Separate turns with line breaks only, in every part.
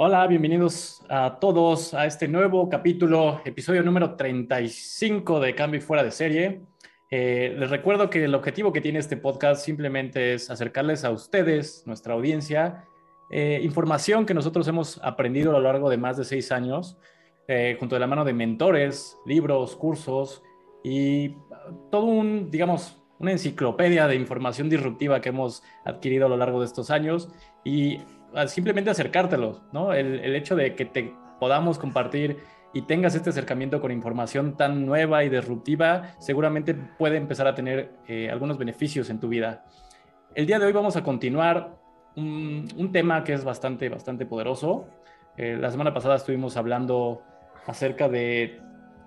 Hola, bienvenidos a todos a este nuevo capítulo, episodio número 35 de Cambio y Fuera de Serie. Eh, les recuerdo que el objetivo que tiene este podcast simplemente es acercarles a ustedes, nuestra audiencia, eh, información que nosotros hemos aprendido a lo largo de más de seis años, eh, junto de la mano de mentores, libros, cursos y todo un, digamos, una enciclopedia de información disruptiva que hemos adquirido a lo largo de estos años y simplemente acercártelos, ¿no? El, hecho de que te podamos compartir y tengas este acercamiento con información tan nueva y disruptiva, seguramente puede empezar a tener eh, algunos beneficios en tu vida. El día de hoy vamos a continuar un, tema que es bastante, bastante poderoso. Eh, la semana pasada estuvimos hablando acerca de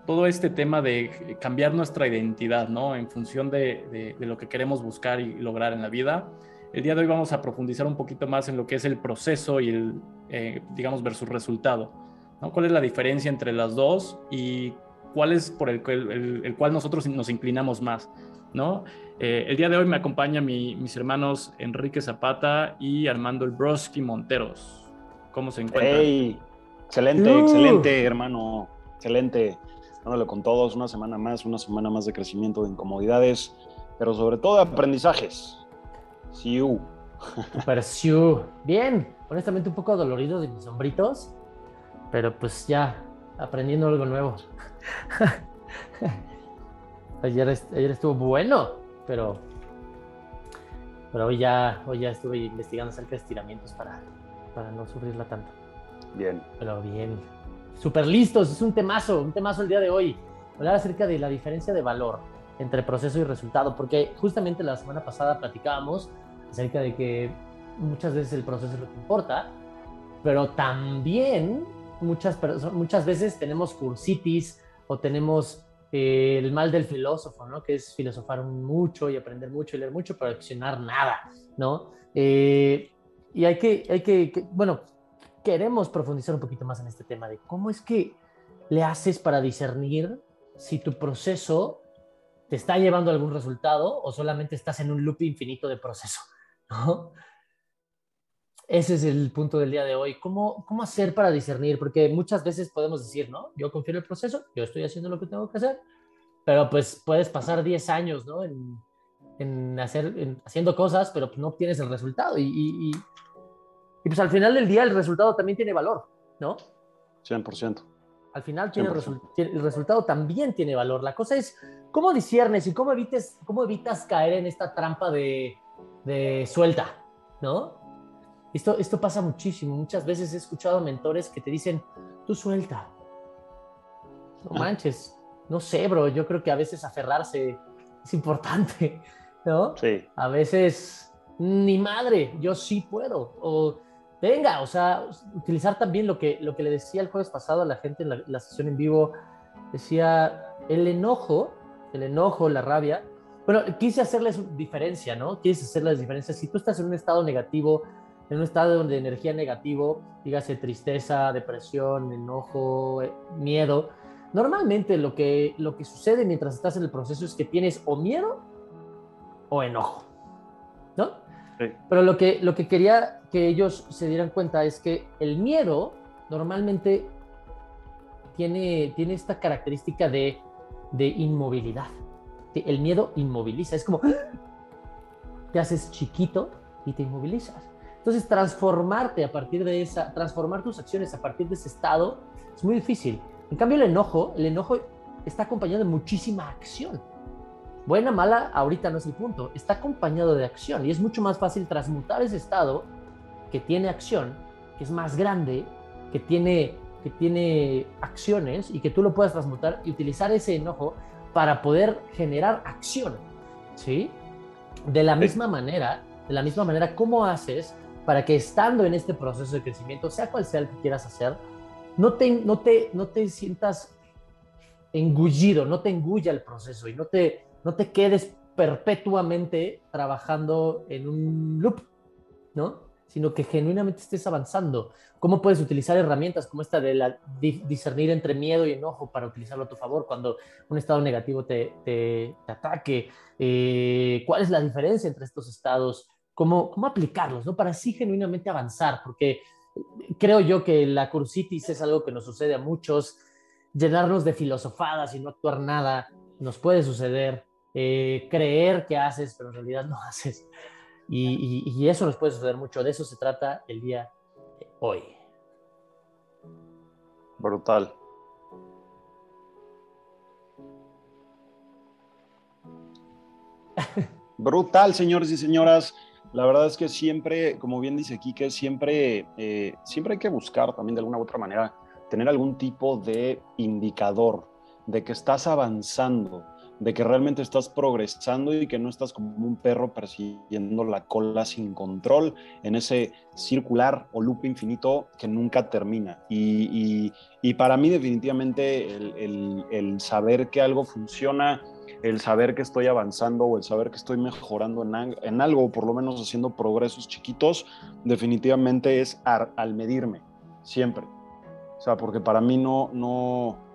todo este tema de cambiar nuestra identidad, ¿no? En función de lo que queremos buscar y lograr en la vida. El día de hoy vamos a profundizar un poquito más en lo que es el proceso y el, eh, digamos, versus resultado. ¿no? ¿Cuál es la diferencia entre las dos y cuál es por el, el, el cual nosotros nos inclinamos más? ¿no? Eh, el día de hoy me acompañan mi, mis hermanos Enrique Zapata y Armando El Broski Monteros. ¿Cómo se encuentran?
Hey, excelente, uh. excelente, hermano. Excelente. Dándole con todos una semana más, una semana más de crecimiento, de incomodidades, pero sobre todo de aprendizajes. Siu.
Super Siu. Bien, honestamente un poco dolorido de mis hombritos, pero pues ya aprendiendo algo nuevo. ayer, ayer estuvo bueno, pero, pero hoy, ya, hoy ya estuve investigando acerca de estiramientos para, para no sufrirla tanto.
Bien.
Pero bien. Súper listos, es un temazo, un temazo el día de hoy. Hablar acerca de la diferencia de valor entre proceso y resultado, porque justamente la semana pasada platicábamos acerca de que muchas veces el proceso es lo que importa, pero también muchas, muchas veces tenemos cursitis o tenemos eh, el mal del filósofo, ¿no? Que es filosofar mucho y aprender mucho y leer mucho, pero accionar nada, ¿no? Eh, y hay que, hay que, que, bueno, queremos profundizar un poquito más en este tema de cómo es que le haces para discernir si tu proceso te está llevando algún resultado o solamente estás en un loop infinito de proceso, ¿no? Ese es el punto del día de hoy. ¿Cómo, ¿Cómo hacer para discernir? Porque muchas veces podemos decir, ¿no? Yo confío en el proceso, yo estoy haciendo lo que tengo que hacer, pero pues puedes pasar 10 años, ¿no? En, en hacer, en, haciendo cosas, pero no obtienes el resultado. Y, y, y, y, pues al final del día el resultado también tiene valor, ¿no?
100%.
Al final tiene resu el resultado también tiene valor. La cosa es cómo disiernes y cómo, evites, cómo evitas caer en esta trampa de, de suelta, ¿no? Esto, esto pasa muchísimo. Muchas veces he escuchado mentores que te dicen, tú suelta. No manches. No sé, bro. Yo creo que a veces aferrarse es importante, ¿no?
Sí.
A veces, ni madre, yo sí puedo. O venga, o sea, utilizar también lo que, lo que le decía el jueves pasado a la gente en la, sesión en vivo. Decía, el enojo, el enojo, la rabia, bueno, quise hacerles diferencia, ¿no? Quise hacerles diferencia. Si tú estás en un estado negativo, en un estado de energía negativo, dígase tristeza, depresión, enojo, miedo, normalmente lo que, lo que sucede mientras estás en el proceso es que tienes o miedo o enojo, ¿no? Pero lo que, lo que quería que ellos se dieran cuenta es que el miedo normalmente tiene, tiene esta característica de, de inmovilidad el miedo inmoviliza, es como te haces chiquito y te inmovilizas. Entonces, transformarte a partir de esa, transformar tus acciones a partir de ese estado es muy difícil. En cambio, el enojo, el enojo está acompañado de muchísima acción. Buena, mala, ahorita no es el punto. Está acompañado de acción y es mucho más fácil transmutar ese estado que tiene acción, que es más grande, que tiene, que tiene acciones y que tú lo puedas transmutar y utilizar ese enojo para poder generar acción, ¿sí? De la misma manera, de la misma manera, ¿cómo haces para que estando en este proceso de crecimiento, sea cual sea el que quieras hacer, no te, no te, no te sientas engullido, no te engulla el proceso y no te, no te quedes perpetuamente trabajando en un loop, ¿no? Sino que genuinamente estés avanzando. ¿Cómo puedes utilizar herramientas como esta de la, discernir entre miedo y enojo para utilizarlo a tu favor cuando un estado negativo te, te, te ataque? Eh, ¿Cuál es la diferencia entre estos estados? cómo, cómo aplicarlos, ¿no? Para así genuinamente avanzar, porque creo yo que la cursitis es algo que nos sucede a muchos. Llenarnos de filosofadas y no actuar nada nos puede suceder. Eh, creer que haces, pero en realidad no haces. Y, y, eso nos puede suceder mucho. De eso se trata el día de hoy.
Brutal. Brutal, señores y señoras. La verdad es que siempre, como bien dice Kike, siempre, eh, siempre hay que buscar también de alguna u otra manera tener algún tipo de indicador de que estás avanzando, de que realmente estás progresando y que no estás como un perro persiguiendo la cola sin control en ese circular o loop infinito que nunca termina. Y, para mí definitivamente el, saber que algo funciona, el saber que estoy avanzando o el saber que estoy mejorando en, en algo, por lo menos haciendo progresos chiquitos, definitivamente es al medirme, siempre. O sea, porque para mí no, no,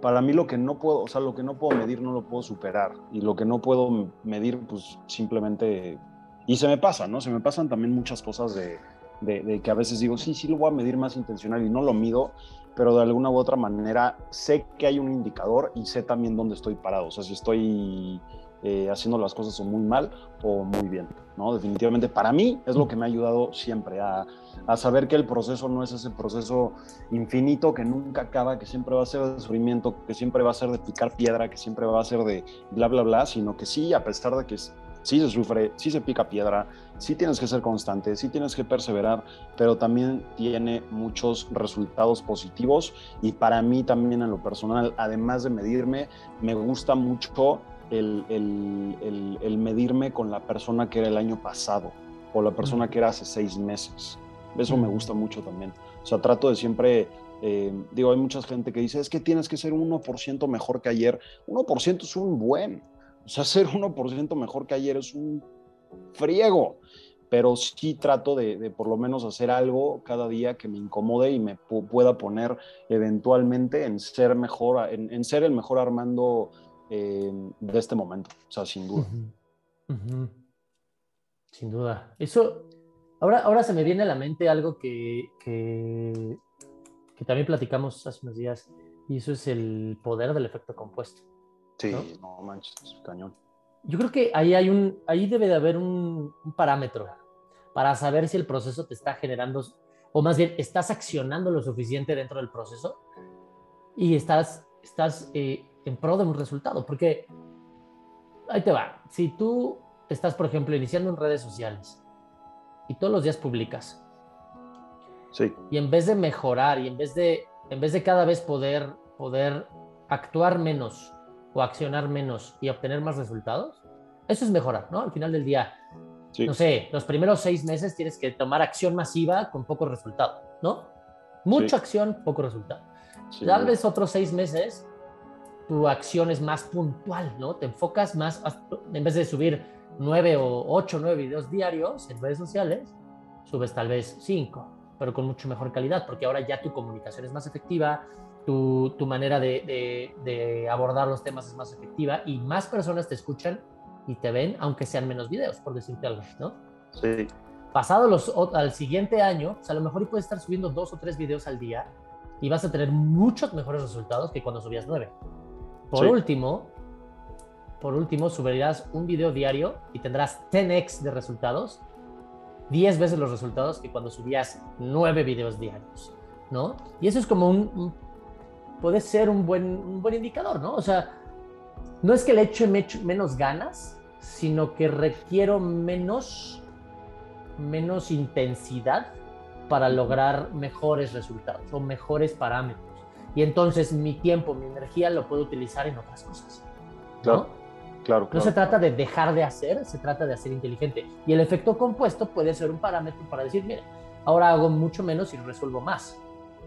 para mí lo que no puedo, o sea, lo que no puedo medir no lo puedo superar y lo que no puedo medir, pues simplemente, y se me pasa, ¿no? Se me pasan también muchas cosas de, de, que a veces digo, sí, sí lo voy a medir más intencional y no lo mido, pero de alguna u otra manera sé que hay un indicador y sé también dónde estoy parado, o sea, si estoy eh, haciendo las cosas o muy mal o muy bien, ¿no? Definitivamente para mí es lo que me ha ayudado siempre a, a, saber que el proceso no es ese proceso infinito que nunca acaba, que siempre va a ser de sufrimiento, que siempre va a ser de picar piedra, que siempre va a ser de bla, bla, bla, sino que sí, a pesar de que sí se sufre, sí se pica piedra, sí tienes que ser constante, sí tienes que perseverar, pero también tiene muchos resultados positivos y para mí también en lo personal, además de medirme, me gusta mucho el, medirme con la persona que era el año pasado o la persona que era hace seis meses. Eso me gusta mucho también. O sea, trato de siempre, eh, digo, hay mucha gente que dice, es que tienes que ser 1% mejor que ayer. 1% es un buen. O sea, ser 1% mejor que ayer es un friego. Pero sí trato de, por lo menos hacer algo cada día que me incomode y me pueda poner eventualmente en ser mejor, en, en ser el mejor Armando de este momento, o sea, sin duda.
Sin duda. Eso, ahora, ahora se me viene a la mente algo que, que, también platicamos hace unos días, y eso es el poder del efecto compuesto.
Sí, no, manches, cañón.
Yo creo que ahí hay un, ahí debe de haber un, parámetro para saber si el proceso te está generando, o más bien, estás accionando lo suficiente dentro del proceso y estás, estás eh, en pro de un resultado. Porque ahí te va. Si tú estás, por ejemplo, iniciando en redes sociales y todos los días publicas.
Sí.
Y en vez de mejorar y en vez de, en vez de cada vez poder, poder actuar menos o accionar menos y obtener más resultados, eso es mejorar, ¿no? Al final del día, no sé, los primeros seis meses tienes que tomar acción masiva con poco resultado, ¿no? Mucha acción, poco resultado. Tal vez otros seis meses tu acción es más puntual, ¿no? Te enfocas más, en vez de subir nueve o ocho, nueve videos diarios en redes sociales, subes tal vez cinco, pero con mucho mejor calidad, porque ahora ya tu comunicación es más efectiva, tu, tu manera de, de, abordar los temas es más efectiva y más personas te escuchan y te ven, aunque sean menos videos, por decirte algo, ¿no?
Sí.
Pasado los, al siguiente año, pues a lo mejor puedes estar subiendo dos o tres videos al día y vas a tener muchos mejores resultados que cuando subías nueve. Por último, por último, subirás un video diario y tendrás 10x de resultados, 10 veces los resultados que cuando subías 9 videos diarios, ¿no? Y eso es como un, puede ser un buen, un buen indicador, ¿no? O sea, no es que le eche menos ganas, sino que requiero menos, menos intensidad para lograr mejores resultados o mejores parámetros y entonces mi tiempo, mi energía lo puedo utilizar en otras cosas.
Claro, claro,
No se trata de dejar de hacer, se trata de hacer inteligente. Y el efecto compuesto puede ser un parámetro para decir, mire, ahora hago mucho menos y resuelvo más,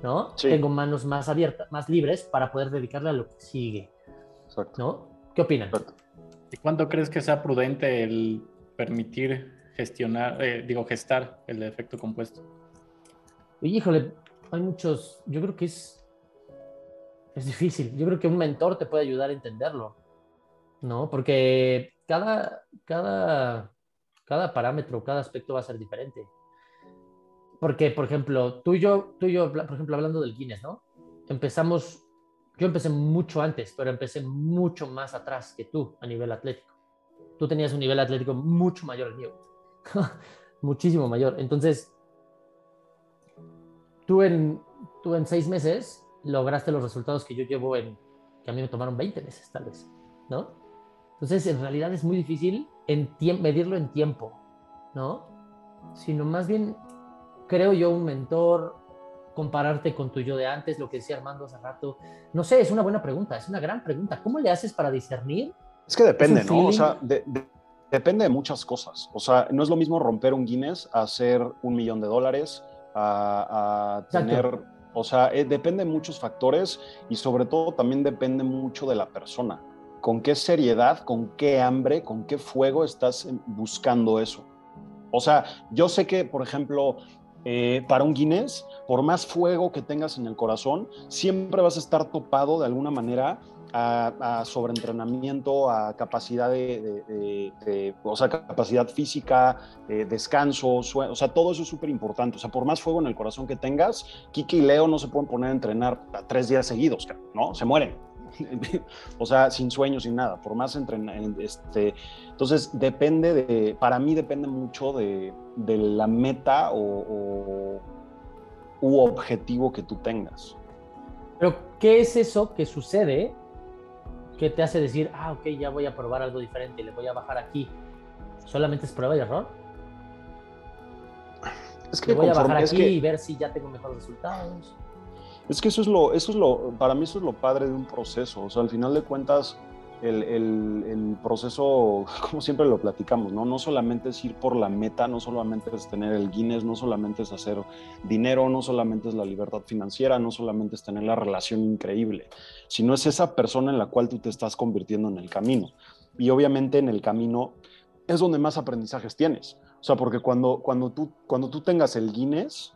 ¿no? Tengo manos más abiertas, más libres para poder dedicarle a lo que sigue. Exacto. ¿No? ¿Qué opinan?
¿Y cuánto crees que sea prudente el permitir gestionar, eh, digo, gestar el efecto compuesto?
híjole, hay muchos, yo creo que es es difícil. Yo creo que un mentor te puede ayudar a entenderlo, ¿no? Porque cada, cada, cada parámetro, cada aspecto va a ser diferente. Porque, por ejemplo, tú y yo, tú y yo, por ejemplo, hablando del Guinness, ¿no? Empezamos, yo empecé mucho antes, pero empecé mucho más atrás que tú a nivel atlético. Tú tenías un nivel atlético mucho mayor al mío. Muchísimo mayor. Entonces, tú en, tú en seis meses lograste los resultados que yo llevo en, que a mí me tomaron 20 meses, tal vez, ¿no? Entonces, en realidad es muy difícil en medirlo en tiempo, ¿no? Sino más bien, creo yo, un mentor, compararte con tu yo de antes, lo que decía Armando hace rato. No sé, es una buena pregunta, es una gran pregunta. ¿Cómo le haces para discernir?
Es que depende, ¿no? O sea, depende de muchas cosas. O sea, no es lo mismo romper un Guinness a hacer un millón de dólares, a, tener, o sea, eh, depende de muchos factores y sobre todo también depende mucho de la persona. Con qué seriedad, con qué hambre, con qué fuego estás buscando eso. O sea, yo sé que, por ejemplo, eh, para un Guinness, por más fuego que tengas en el corazón, siempre vas a estar topado de alguna manera a, sobreentrenamiento, a capacidad de, o sea, capacidad física, eh, descanso, o sea, todo eso es súper importante. O sea, por más fuego en el corazón que tengas, Kiki y Leo no se pueden poner a entrenar tres días seguidos, ¿no? Se mueren. o sea, sin sueños, sin nada, por más entrenar, este, entonces depende de, para mí depende mucho de, la meta o, u objetivo que tú tengas.
Pero, ¿qué es eso que sucede ¿Qué te hace decir, ah, ok, ya voy a probar algo diferente, le voy a bajar aquí? ¿Solamente es prueba y error? Es que voy a bajar aquí y ver si ya tengo mejores resultados.
Es que eso es lo, eso es lo, para mí eso es lo padre de un proceso. O sea, al final de cuentas, el, proceso, como siempre lo platicamos, ¿no? No solamente es ir por la meta, no solamente es tener el Guinness, no solamente es hacer dinero, no solamente es la libertad financiera, no solamente es tener la relación increíble, sino es esa persona en la cual tú te estás convirtiendo en el camino. Y obviamente en el camino es donde más aprendizajes tienes. O sea, porque cuando, cuando, tú, cuando tú tengas el Guinness,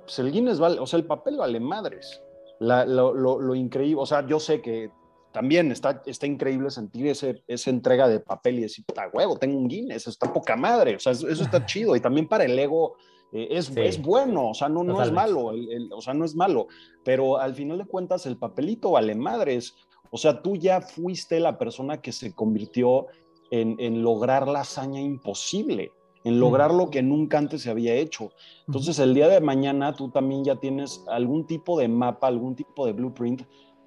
pues el Guinness vale, o sea, el papel vale madres. lo, lo increíble, o sea, yo sé que también está, está increíble sentir ese, esa entrega de papel y decir, puta huevo, tengo un Guinness, está poca madre, o sea, eso, está chido. Y también para el ego eh, es, es, bueno, o sea, no, no es malo, o sea, no es malo, pero al final de cuentas el papelito vale madres. O sea, tú ya fuiste la persona que se convirtió en, en lograr la hazaña imposible en lograr lo que nunca antes se había hecho. Entonces, el día de mañana tú también ya tienes algún tipo de mapa, algún tipo de blueprint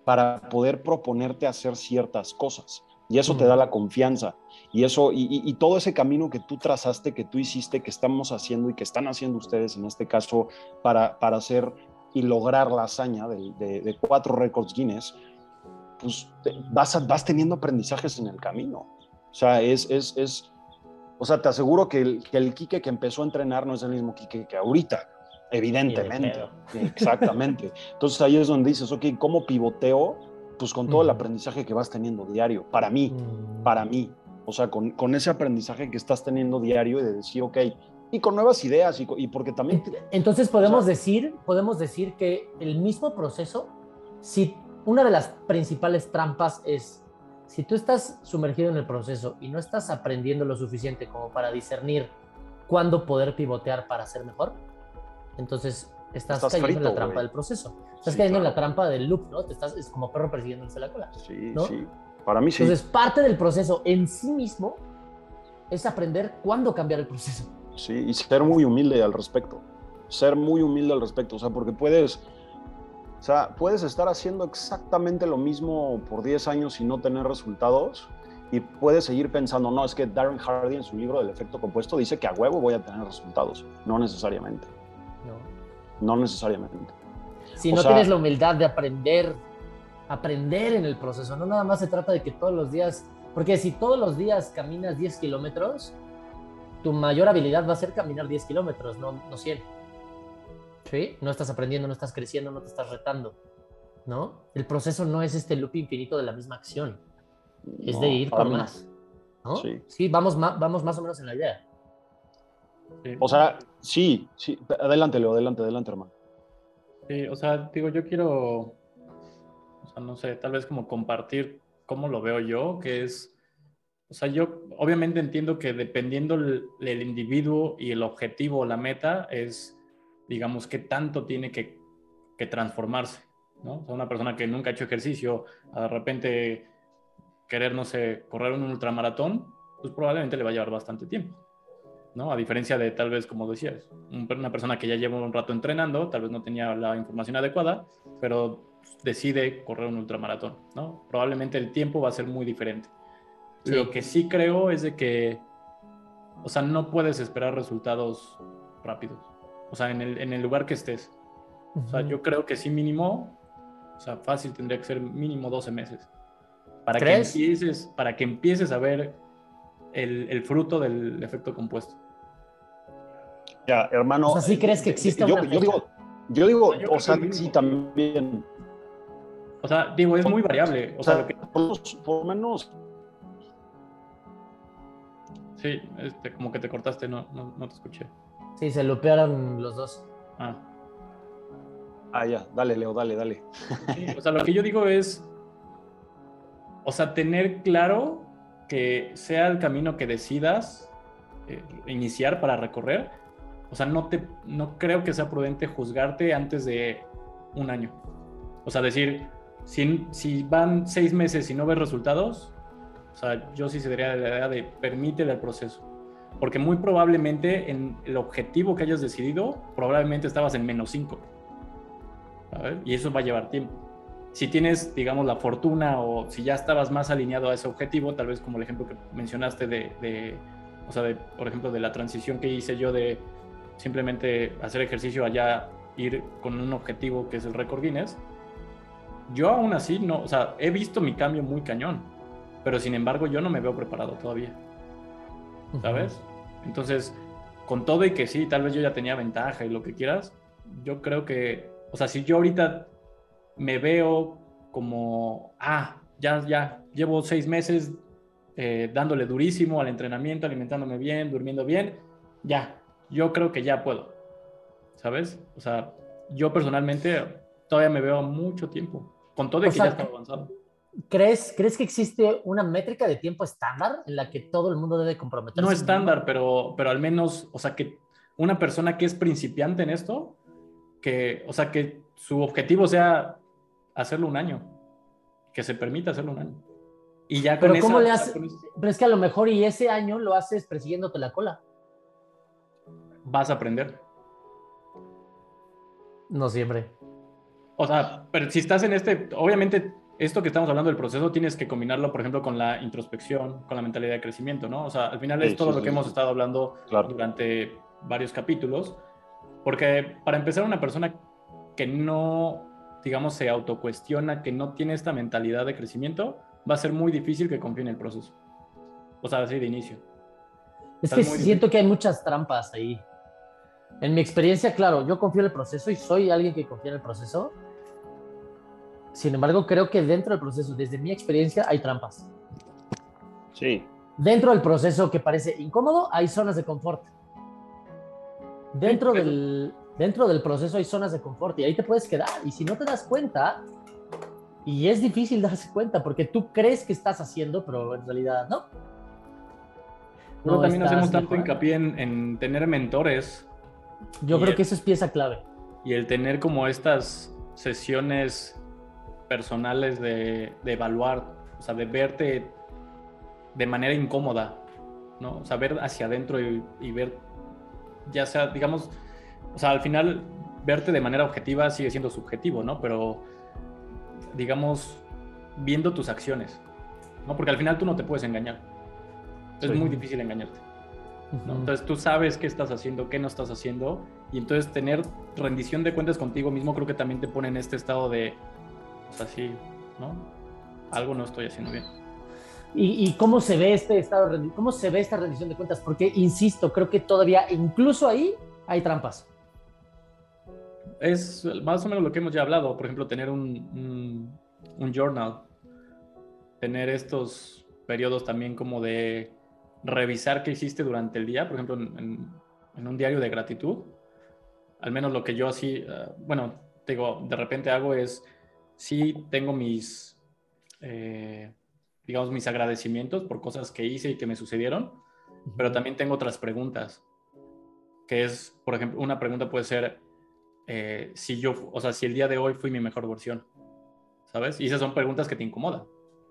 para poder proponerte hacer ciertas cosas. Y eso te da la confianza. Y eso, y, todo ese camino que tú trazaste, que tú hiciste, que estamos haciendo y que están haciendo ustedes en este caso para, para hacer y lograr la hazaña de, cuatro récords Guinness, pues vas, vas teniendo aprendizajes en el camino. O sea, es, es, es o sea, te aseguro que el, que el Quique que empezó a entrenar no es el mismo Quique que ahorita. Evidentemente, exactamente. Entonces ahí es donde dices, ok, ¿cómo pivoteo? Pues con todo el aprendizaje que vas teniendo diario, para mí, mm. para mí. O sea, con, con, ese aprendizaje que estás teniendo diario y de decir, ok, y con nuevas ideas, y, y porque también...
Entonces podemos, decir, podemos decir que el mismo proceso, si una de las principales trampas es, si tú estás sumergido en el proceso y no estás aprendiendo lo suficiente como para discernir cuándo poder pivotear para ser mejor, entonces estás, cayendo en la trampa del proceso. Estás cayendo en la trampa del loop, ¿no? Te estás, es como perro persiguiéndose la cola.
Sí, sí. Para mí sí.
Entonces, parte del proceso en sí mismo es aprender cuándo cambiar el proceso.
Sí, y ser muy humilde al respecto. Ser muy humilde al respecto. O sea, porque puedes. O sea, puedes estar haciendo exactamente lo mismo por 10 años y no tener resultados, y puedes seguir pensando, no, es que Darren Hardy en su libro del efecto compuesto dice que a huevo voy a tener resultados. No necesariamente. No necesariamente.
Si no tienes la humildad de aprender, aprender en el proceso, no nada más se trata de que todos los días, porque si todos los días caminas 10 kilómetros, tu mayor habilidad va a ser caminar 10 kilómetros, no, no 100. ¿Sí? No estás aprendiendo, no estás creciendo, no te estás retando. ¿No? El proceso no es este loop infinito de la misma acción. Es de ir por más. ¿no? Sí, sí vamos, vamos más o menos en la idea.
O sea, sí, sí. Adelante, Leo, adelante, adelante, hermano.
Sí, o sea, digo, yo quiero, o sea, no sé, tal vez como compartir cómo lo veo yo, que es, o sea, yo obviamente entiendo que dependiendo el, individuo y el objetivo o la meta es digamos, qué tanto tiene que, que transformarse, ¿no? O sea, una persona que nunca ha hecho ejercicio, de repente querer, no sé, correr un ultramaratón, pues probablemente le va a llevar bastante tiempo. ¿No? A diferencia de tal vez, como decías, una persona que ya lleva un rato entrenando, tal vez no tenía la información adecuada, pero decide correr un ultramaratón, ¿no? Probablemente el tiempo va a ser muy diferente. Lo que sí creo es de que, o sea, no puedes esperar resultados rápidos, o sea, en el, en el lugar que estés. O sea, yo creo que sí mínimo, o sea, fácil tendría que ser mínimo 12 meses. Para que empieces, para que empieces a ver el, el fruto del efecto compuesto.
Ya, hermano.
O sea, ¿sí crees que existe
yo, yo digo, yo digo, o sea, sí también.
O sea, digo, es muy variable. O, sea,
por, lo menos.
Sí, este, como que te cortaste, no, no, no te escuché.
Sí, se lupearon los dos.
Ah.
Ah, ya, dale, Leo, dale, dale.
Sí, o sea, lo que yo digo es, o sea, tener claro que sea el camino que decidas eh, iniciar para recorrer, o sea, no, te, no creo que sea prudente juzgarte antes de un año. O sea, decir, si, si van seis meses y no ves resultados, o sea, yo sí sería la idea de permítele el proceso. Porque muy probablemente en el objetivo que hayas decidido, probablemente estabas en menos cinco. Y eso va a llevar tiempo. Si tienes, digamos, la fortuna o si ya estabas más alineado a ese objetivo, tal vez como el ejemplo que mencionaste de, de o sea, de, por ejemplo, de la transición que hice yo de simplemente hacer ejercicio allá, ir con un objetivo que es el récord Guinness, yo aún así no, o sea, he visto mi cambio muy cañón, pero sin embargo yo no me veo preparado todavía, ¿sabes? Entonces, con todo y que sí, tal vez yo ya tenía ventaja y lo que quieras, yo creo que, o sea, si yo ahorita me veo como, ah, ya, ya, llevo seis meses eh, dándole durísimo al entrenamiento, alimentándome bien, durmiendo bien, ya, yo creo que ya puedo, ¿sabes? O sea, yo personalmente todavía me veo mucho tiempo, con todo de que ya está avanzado.
¿Crees, ¿Crees que existe una métrica de tiempo estándar en la que todo el mundo debe comprometerse?
No estándar, pero, pero al menos, o sea, que una persona que es principiante en esto, que, o sea, que su objetivo sea hacerlo un año, que se permita hacerlo un año. Y ya
con Pero ¿cómo le haces? Pero es que a lo mejor y ese año lo haces persiguiéndote la cola
vas a aprender.
No siempre.
O sea, pero si estás en este, obviamente esto que estamos hablando del proceso tienes que combinarlo, por ejemplo, con la introspección, con la mentalidad de crecimiento, ¿no? O sea, al final es todo lo que hemos estado hablando durante varios capítulos, porque para empezar una persona que no, digamos, se autocuestiona, que no tiene esta mentalidad de crecimiento, va a ser muy difícil que confíe en el proceso. O sea, así de inicio.
Es que siento que hay muchas trampas ahí. En mi experiencia, claro, yo confío en el proceso y soy alguien que confía en el proceso. Sin embargo, creo que dentro del proceso, desde mi experiencia, hay trampas.
Sí.
Dentro del proceso que parece incómodo, hay zonas de confort. Dentro del, dentro del proceso hay zonas de confort y ahí te puedes quedar. Y si no te das cuenta, y es difícil darse cuenta porque tú crees que estás haciendo, pero en realidad no.
No también hacemos tanto hincapié en, en tener mentores
yo creo que eso es pieza clave.
Y el tener como estas sesiones personales de, evaluar, o sea, de verte de manera incómoda, ¿no? O sea, ver hacia adentro y, ver, ya sea, digamos, o sea, al final verte de manera objetiva sigue siendo subjetivo, ¿no? Pero, digamos, viendo tus acciones, ¿no? Porque al final tú no te puedes engañar. Es muy difícil engañarte. Entonces tú sabes qué estás haciendo, qué no estás haciendo, y entonces tener rendición de cuentas contigo mismo creo que también te pone en este estado de, o sea, sí, ¿no? Algo no estoy haciendo bien.
¿Y, cómo se ve este estado, cómo se ve esta rendición de cuentas? Porque, insisto, creo que todavía, incluso ahí, hay trampas.
Es más o menos lo que hemos ya hablado, por ejemplo, tener un, un journal, tener estos periodos también como de revisar qué hiciste durante el día, por ejemplo, en, un diario de gratitud. Al menos lo que yo así, eh, bueno, digo, de repente hago es, sí tengo mis, eh, digamos, mis agradecimientos por cosas que hice y que me sucedieron, pero también tengo otras preguntas, que es, por ejemplo, una pregunta puede ser, eh, si yo, o sea, si el día de hoy fui mi mejor versión? ¿Sabes? Y esas son preguntas que te incomodan,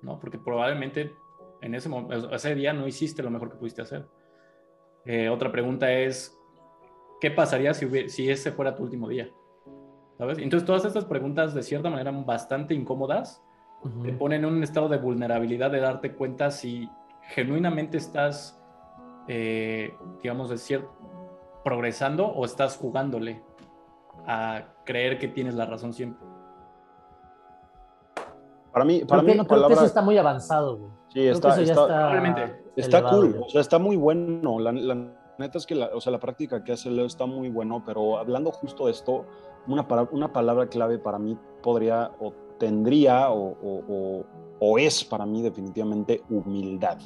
¿no? Porque probablemente en ese, ese día no hiciste lo mejor que pudiste hacer. Eh, otra pregunta es, ¿qué pasaría si, si ese fuera tu último día? ¿Sabes? Entonces todas estas preguntas de cierta manera bastante incómodas te ponen en un estado de vulnerabilidad de darte cuenta si genuinamente estás, eh, digamos, decir, progresando o estás jugándole a creer que tienes la razón siempre.
Para mí, para mí
una palabra... eso está muy avanzado, güey.
Sí, está, está, está, cool, o sea, está muy bueno. La, neta es que la, o sea, la práctica que hace Leo está muy bueno, pero hablando justo de esto, una, una palabra clave para mí podría o tendría o, o, es para mí definitivamente humildad.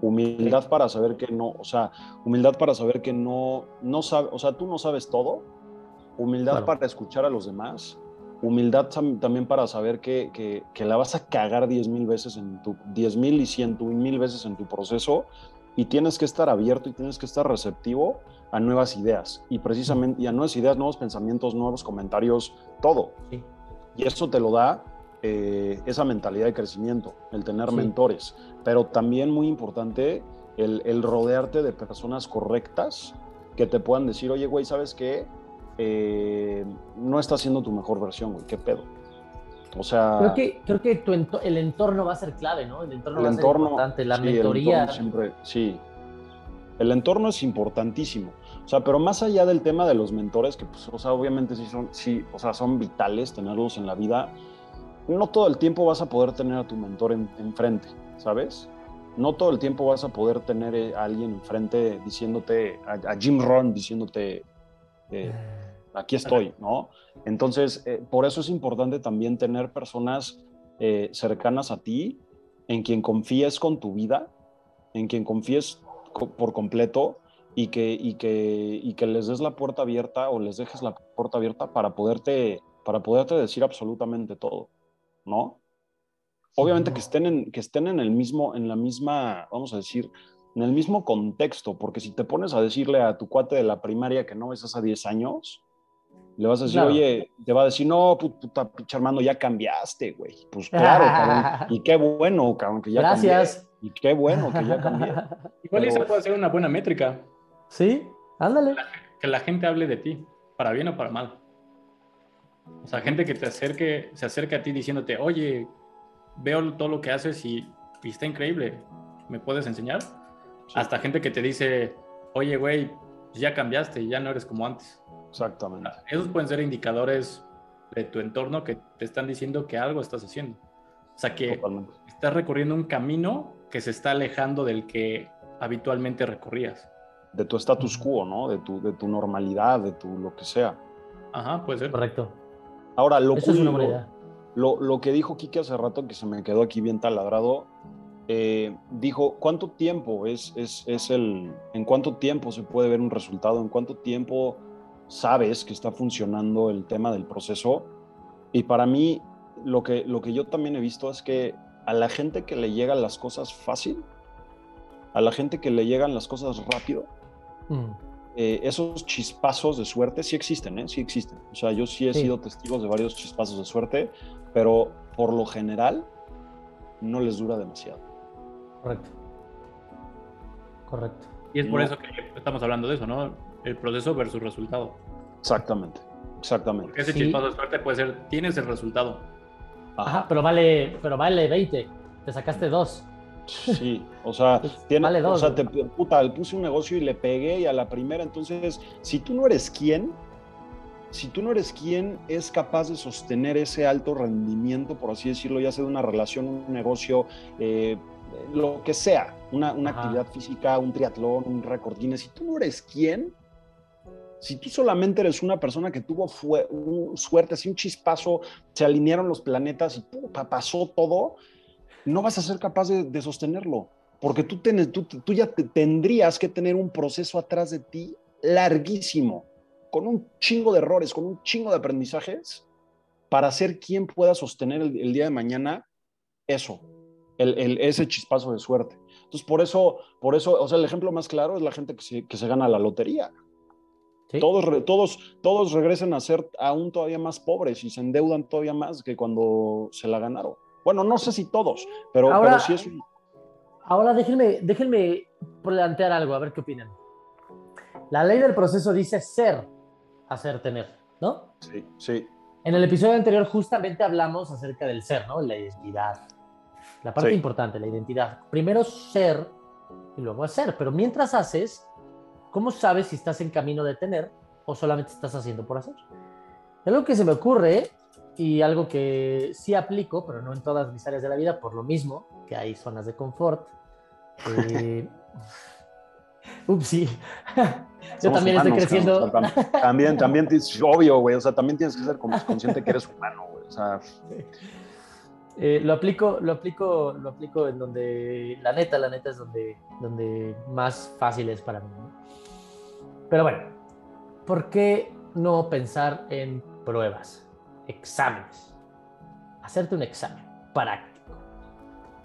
Humildad para saber que no, o sea, humildad para saber que no, no sabe, o sea, tú no sabes todo. Humildad para escuchar a los demás humildad también para saber que, que, la vas a cagar 10 mil veces en tu, 10 mil y 100 mil veces en tu proceso y tienes que estar abierto y tienes que estar receptivo a nuevas ideas y precisamente y a nuevas ideas, nuevos pensamientos, nuevos comentarios, todo. Y eso te lo da eh, esa mentalidad de crecimiento, el tener mentores, pero también muy importante el, el rodearte de personas correctas que te puedan decir, oye, güey, ¿sabes qué? Eh, no está siendo tu mejor versión, güey, qué pedo. O sea.
Creo que, creo que tu el entorno va a ser clave, ¿no? El entorno va a ser importante, la mentoría.
siempre, sí. El entorno es importantísimo. O sea, pero más allá del tema de los mentores, que pues, o sea, obviamente sí son, sí, o sea, son vitales tenerlos en la vida, no todo el tiempo vas a poder tener a tu mentor enfrente, ¿sabes? No todo el tiempo vas a poder tener a alguien enfrente diciéndote, a, Jim Ron diciéndote, eh, aquí estoy, ¿no? Entonces, eh, por eso es importante también tener personas eh, cercanas a ti, en quien confíes con tu vida, en quien confíes por completo y que, y que, y que les des la puerta abierta o les dejes la puerta abierta para poderte, para poderte decir absolutamente todo, ¿no? Obviamente que estén, en, que estén en el mismo, en la misma, vamos a decir, en el mismo contexto, porque si te pones a decirle a tu cuate de la primaria que no ves hace 10 años, le vas a decir, oye, te va a decir, no, puta, pinche Armando, ya cambiaste, güey. Pues claro, cabrón. Y qué bueno, cabrón, que ya
Gracias.
Y qué bueno que ya cambié.
Igual eso puede ser una buena métrica.
Sí, ándale.
Que la gente hable de ti, para bien o para mal. O sea, gente que te acerque, se acerque a ti diciéndote, oye, veo todo lo que haces y, y está increíble, ¿me puedes enseñar? Hasta gente que te dice, oye, güey, ya cambiaste, ya no eres como antes.
Exactamente.
Esos pueden ser indicadores de tu entorno que te están diciendo que algo estás haciendo. O sea, que estás recorriendo un camino que se está alejando del que habitualmente recorrías.
De tu status quo, ¿no? De tu, de tu normalidad, de tu lo que sea.
Ajá, puede ser.
Correcto.
Ahora, lo, lo, lo, que dijo Kike hace rato, que se me quedó aquí bien taladrado, eh, dijo, ¿cuánto tiempo es, es, es, el, en cuánto tiempo se puede ver un resultado? ¿En cuánto tiempo sabes que está funcionando el tema del proceso? Y para mí, lo que, lo que yo también he visto es que a la gente que le llegan las cosas fácil, a la gente que le llegan las cosas rápido, mm. eh, esos chispazos de suerte sí existen, ¿eh? Sí existen. O sea, yo sí he sido testigo de varios chispazos de suerte, pero por lo general no les dura demasiado.
Correcto. Correcto.
Y es por eso que estamos hablando de eso, ¿no? El proceso versus resultado.
Exactamente, exactamente.
Porque ese chispazo de suerte puede ser, tienes el resultado.
Ajá, pero vale, pero vale 20, te sacaste dos.
Sí, o sea, tiene, vale dos, o sea, te, puta, puse un negocio y le pegué y a la primera, entonces, si tú no eres quien, si tú no eres quien es capaz de sostener ese alto rendimiento, por así decirlo, ya sea de una relación, un negocio, eh, lo que sea, una, actividad física, un triatlón, un récord Guinness, si tú no eres quién, si tú solamente eres una persona que tuvo fue, suerte, así un chispazo, se alinearon los planetas y pasó todo, no vas a ser capaz de, sostenerlo, porque tú, ya tendrías que tener un proceso atrás de ti larguísimo, con un chingo de errores, con un chingo de aprendizajes, para ser quien pueda sostener el día de mañana eso, ese chispazo de suerte. Entonces, por eso, por eso, o sea, el ejemplo más claro es la gente que se, que se gana la lotería. Todos, todos, todos regresan a ser aún todavía más pobres y se endeudan todavía más que cuando se la ganaron. Bueno, no sé si todos, pero,
ahora,
sí es
Ahora déjenme, déjenme plantear algo, a ver qué opinan. La ley del proceso dice ser, hacer, tener, ¿no?
Sí, sí.
En el episodio anterior justamente hablamos acerca del ser, ¿no? La identidad. La parte importante, la identidad. Primero ser y luego hacer, pero mientras haces, ¿cómo sabes si estás en camino de tener o solamente estás haciendo por hacer? Algo que se me ocurre y algo que sí aplico, pero no en todas mis áreas de la vida, por lo mismo que hay zonas de confort. Eh, ups, sí. Yo también estoy creciendo.
también, también, obvio, güey. O sea, también tienes que ser consciente que eres humano, güey. O sea.
Eh, lo aplico, lo aplico, lo aplico en donde, la neta, la neta es donde, donde más fácil es para mí. Pero bueno, ¿por qué no pensar en pruebas, exámenes? Hacerte un examen práctico,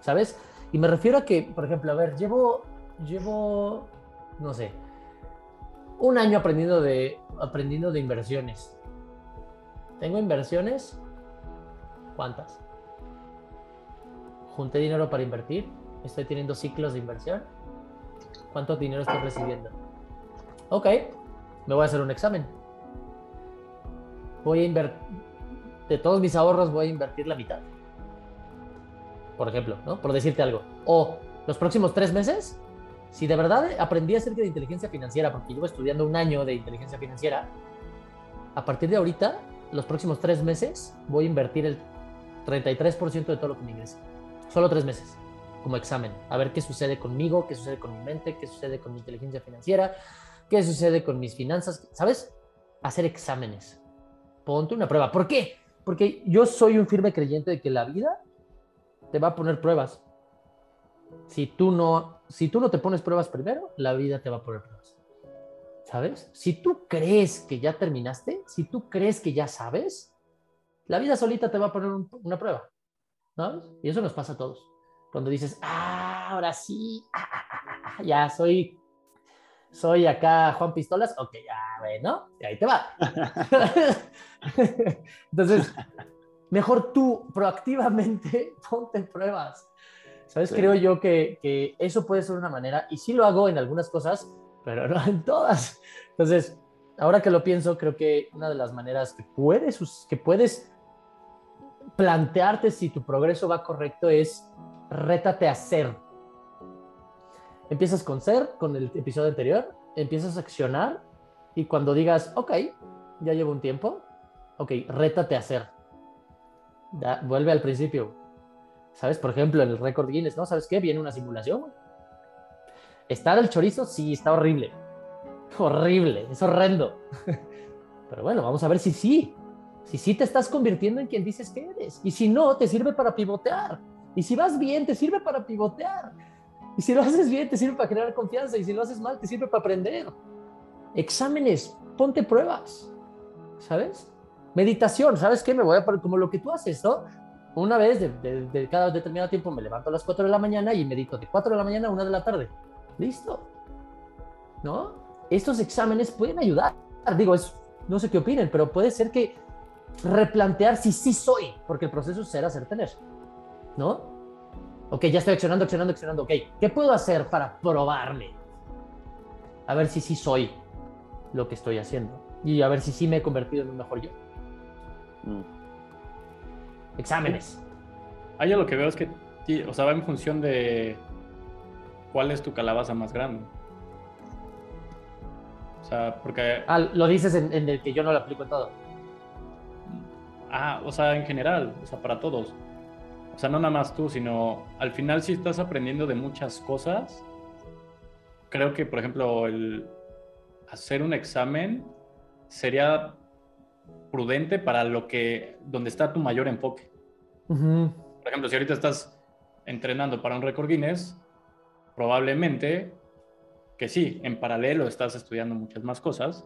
¿sabes? Y me refiero a que, por ejemplo, a ver, llevo, llevo, no sé, un año aprendiendo de, aprendiendo de inversiones. ¿Tengo inversiones? ¿Cuántas? junté dinero para invertir, estoy teniendo ciclos de inversión, ¿cuánto dinero estoy recibiendo? Ok, me voy a hacer un examen. Voy a invertir, de todos mis ahorros voy a invertir la mitad. Por ejemplo, ¿no? Por decirte algo. O los próximos tres meses, si de verdad aprendí acerca de inteligencia financiera, porque llevo estudiando un año de inteligencia financiera, a partir de ahorita, los próximos tres meses, voy a invertir el 33% de todo lo que me ingrese. Solo tres meses como examen. A ver qué sucede conmigo, qué sucede con mi mente, qué sucede con mi inteligencia financiera, qué sucede con mis finanzas. ¿Sabes? Hacer exámenes. Ponte una prueba. ¿Por qué? Porque yo soy un firme creyente de que la vida te va a poner pruebas. Si tú no, si tú no te pones pruebas primero, la vida te va a poner pruebas. ¿Sabes? Si tú crees que ya terminaste, si tú crees que ya sabes, la vida solita te va a poner una prueba. Y eso nos pasa a todos. Cuando dices, ah, ahora sí, ah, ah, ah, ya soy, soy acá Juan Pistolas, ok, ya, bueno, y ahí te va. Entonces, mejor tú proactivamente ponte pruebas. ¿Sabes? Creo yo que, que, eso puede ser una manera, y sí lo hago en algunas cosas, pero no en todas. Entonces, ahora que lo pienso, creo que una de las maneras que puedes, que puedes plantearte si tu progreso va correcto es rétate a ser. Empiezas con ser, con el episodio anterior, empiezas a accionar y cuando digas, ok, ya llevo un tiempo, ok, rétate a ser. vuelve al principio. ¿Sabes? Por ejemplo, en el récord Guinness, ¿no? ¿Sabes qué? Viene una simulación. ¿Está el chorizo? Sí, está horrible. Horrible, es horrendo. Pero bueno, vamos a ver si sí. Si sí te estás convirtiendo en quien dices que eres. Y si no, te sirve para pivotear. Y si vas bien, te sirve para pivotear. Y si lo haces bien, te sirve para generar confianza. Y si lo haces mal, te sirve para aprender. Exámenes, ponte pruebas. ¿Sabes? Meditación, ¿sabes qué? Me voy a poner como lo que tú haces, ¿no? Una vez de, cada determinado tiempo me levanto a las 4 de la mañana y medito de 4 de la mañana a 1 de la tarde. Listo. ¿No? Estos exámenes pueden ayudar. Digo, es, no sé qué opinen, pero puede ser que replantear si sí soy, porque el proceso será ser tener, ¿no? Ok, ya estoy accionando, accionando, accionando, ok, ¿qué puedo hacer para probarme? A ver si sí soy lo que estoy haciendo y a ver si sí me he convertido en un mejor yo. Mm. Exámenes.
Ahí lo que veo es que, o sea, va en función de cuál es tu calabaza más grande. O sea, porque...
Ah, lo dices en, en el que yo no lo aplico en todo.
Ah, o sea, en general, o sea, para todos. O sea, no nada más tú, sino al final si estás aprendiendo de muchas cosas, creo que, por ejemplo, el hacer un examen sería prudente para lo que, donde está tu mayor enfoque. Por ejemplo, si ahorita estás entrenando para un récord Guinness, probablemente que sí, en paralelo estás estudiando muchas más cosas,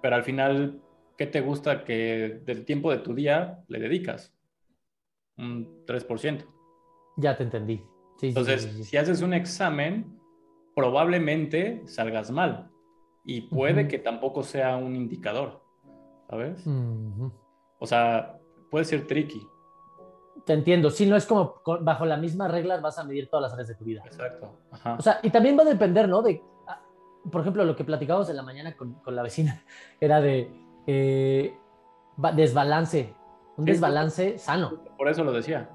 pero al final ¿qué te gusta que del tiempo de tu día le dedicas? Un 3%.
Ya te entendí.
Entonces, si haces un examen, probablemente salgas mal. y puede que tampoco sea un indicador, ¿sabes? O sea, puede ser tricky.
Te entiendo. Si no es como bajo la misma regla vas a medir todas las áreas de tu vida.
Exacto.
O sea, y también va a depender, ¿no? De, ah, por ejemplo, lo que platicábamos en la mañana con, con la vecina era de eh, desbalance, un desbalance sano.
Por eso lo decía.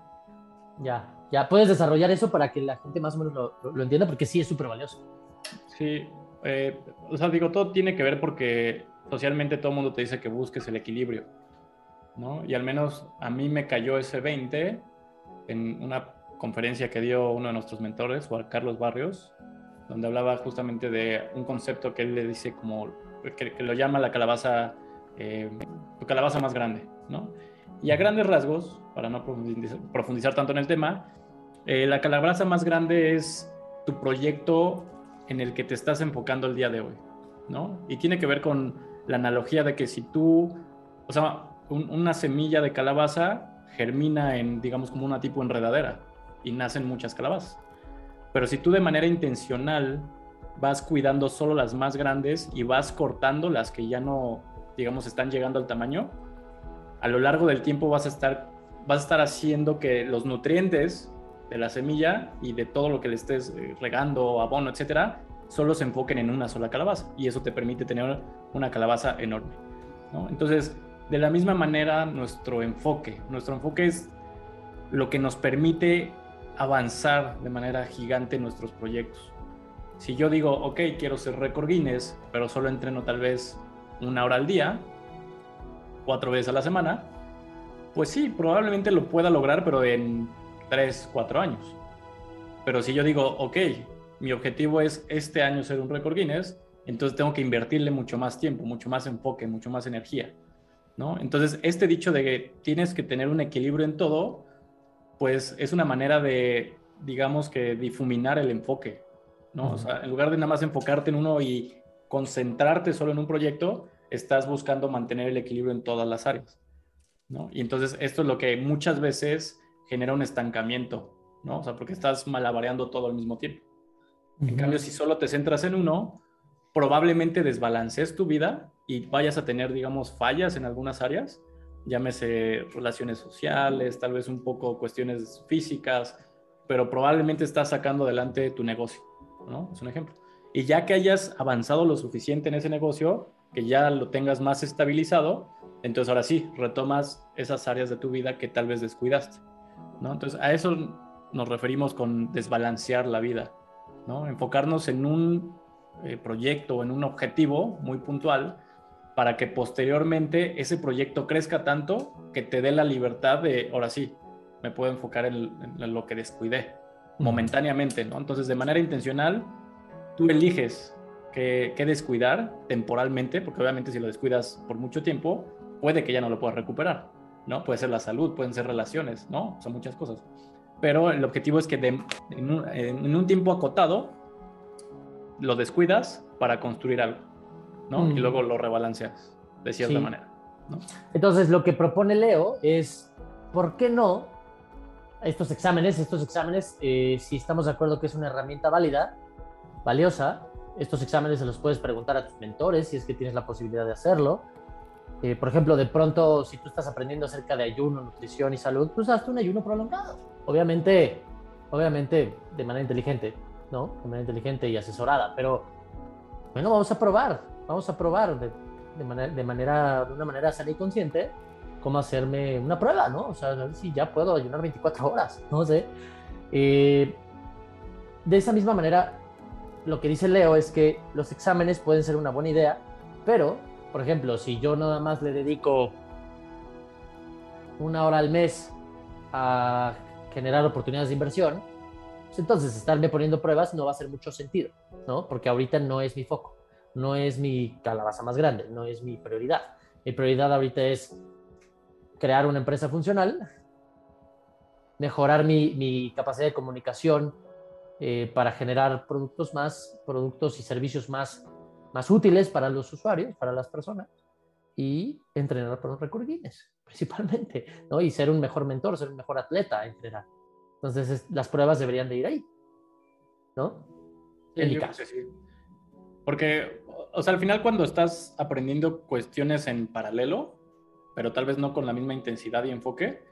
Ya, ya puedes desarrollar eso para que la gente más o menos lo, lo entienda, porque sí es súper valioso.
Sí, eh, o sea, digo, todo tiene que ver porque socialmente todo el mundo te dice que busques el equilibrio, ¿no? Y al menos a mí me cayó ese 20 en una conferencia que dio uno de nuestros mentores, Juan Carlos Barrios, donde hablaba justamente de un concepto que él le dice como, que, lo llama la calabaza, eh, calabaza más grande, ¿no? Y a grandes rasgos, para no profundizar, tanto en el tema, eh, la calabaza más grande es tu proyecto en el que te estás enfocando el día de hoy, ¿no? Y tiene que ver con la analogía de que si tú, o sea, una semilla de calabaza germina en, digamos, como una tipo enredadera y nacen muchas calabazas. Pero si tú de manera intencional vas cuidando solo las más grandes y vas cortando las que ya no, digamos, están llegando al tamaño, a lo largo del tiempo vas a estar, vas a estar haciendo que los nutrientes de la semilla y de todo lo que le estés eh, regando, abono, etcétera, solo se enfoquen en una sola calabaza y eso te permite tener una calabaza enorme. Entonces, de la misma manera, nuestro enfoque, nuestro enfoque es lo que nos permite avanzar de manera gigante nuestros proyectos. Si yo digo, ok, quiero ser récord Guinness, pero solo entreno tal vez una hora al día, cuatro veces a la semana, pues sí, probablemente lo pueda lograr, pero en 3, 4 años. Pero si yo digo, ok, mi objetivo es este año ser un récord Guinness, entonces tengo que invertirle mucho más tiempo, mucho más enfoque, mucho más energía, ¿no? Entonces, este dicho de que tienes que tener un equilibrio en todo, pues es una manera de, digamos que, difuminar el enfoque, ¿no? O sea, en lugar de nada más enfocarte en uno y concentrarte solo en un proyecto, estás buscando mantener el equilibrio en todas las áreas, ¿no? Y entonces esto es lo que muchas veces genera un estancamiento, ¿no? O sea, porque estás malabareando todo al mismo tiempo. En cambio, si solo te centras en uno, probablemente desbalancees tu vida y vayas a tener, digamos, fallas en algunas áreas, llámese relaciones sociales, tal vez un poco cuestiones físicas, pero probablemente estás sacando adelante tu negocio, ¿no? Es un ejemplo. Y ya que hayas avanzado lo suficiente en ese negocio, que ya lo tengas más estabilizado, entonces ahora sí, retomas esas áreas de tu vida que tal vez descuidaste. Entonces, a eso nos referimos con desbalancear la vida, ¿no? Enfocarnos en un eh, proyecto, en un objetivo muy puntual, para que posteriormente ese proyecto crezca tanto que te dé la libertad de, ahora sí, me puedo enfocar en, lo que descuidé momentáneamente, ¿no? Entonces, de manera intencional, tú eliges qué, descuidar temporalmente, porque obviamente si lo descuidas por mucho tiempo, puede que ya no lo puedas recuperar. ¿no? Puede ser la salud, pueden ser relaciones, ¿no? Son muchas cosas. Pero el objetivo es que en, un, tiempo acotado lo descuidas para construir algo, ¿no? Y mm. luego lo rebalanceas de cierta manera, ¿no?
Entonces, lo que propone Leo es, ¿por qué no estos exámenes, estos exámenes, eh, si estamos de acuerdo que es una herramienta válida, valiosa, estos exámenes se los puedes preguntar a tus mentores si es que tienes la posibilidad de hacerlo eh, por ejemplo, de pronto, si tú estás aprendiendo acerca de ayuno, nutrición y salud, pues hazte un ayuno prolongado. Obviamente, obviamente de manera inteligente, ¿no? De manera inteligente y asesorada, pero bueno, vamos a probar, vamos a probar de, de, manera, de, manera, de una manera sana y consciente cómo hacerme una prueba, ¿no? O sea, a ver si ya puedo ayunar 24 horas, no sé. Eh, de esa misma manera, lo que dice Leo es que los exámenes pueden ser una buena idea, pero por ejemplo, si yo nada más le dedico una hora al mes a generar oportunidades de inversión, pues entonces estarme poniendo pruebas no va a hacer mucho sentido, ¿no? Porque ahorita no es mi foco, no es mi calabaza más grande, no es mi prioridad. Mi prioridad ahorita es crear una empresa funcional, mejorar mi, capacidad de comunicación eh, para generar productos más, productos y servicios más más útiles para los usuarios, para las personas, y entrenar para los recurrentes, principalmente, ¿no? Y ser un mejor mentor, ser un mejor atleta en general. Entonces, las pruebas deberían de ir ahí, ¿no?
en mi caso. Porque, o sea, al final cuando estás aprendiendo cuestiones en paralelo, pero tal vez no con la misma intensidad y enfoque,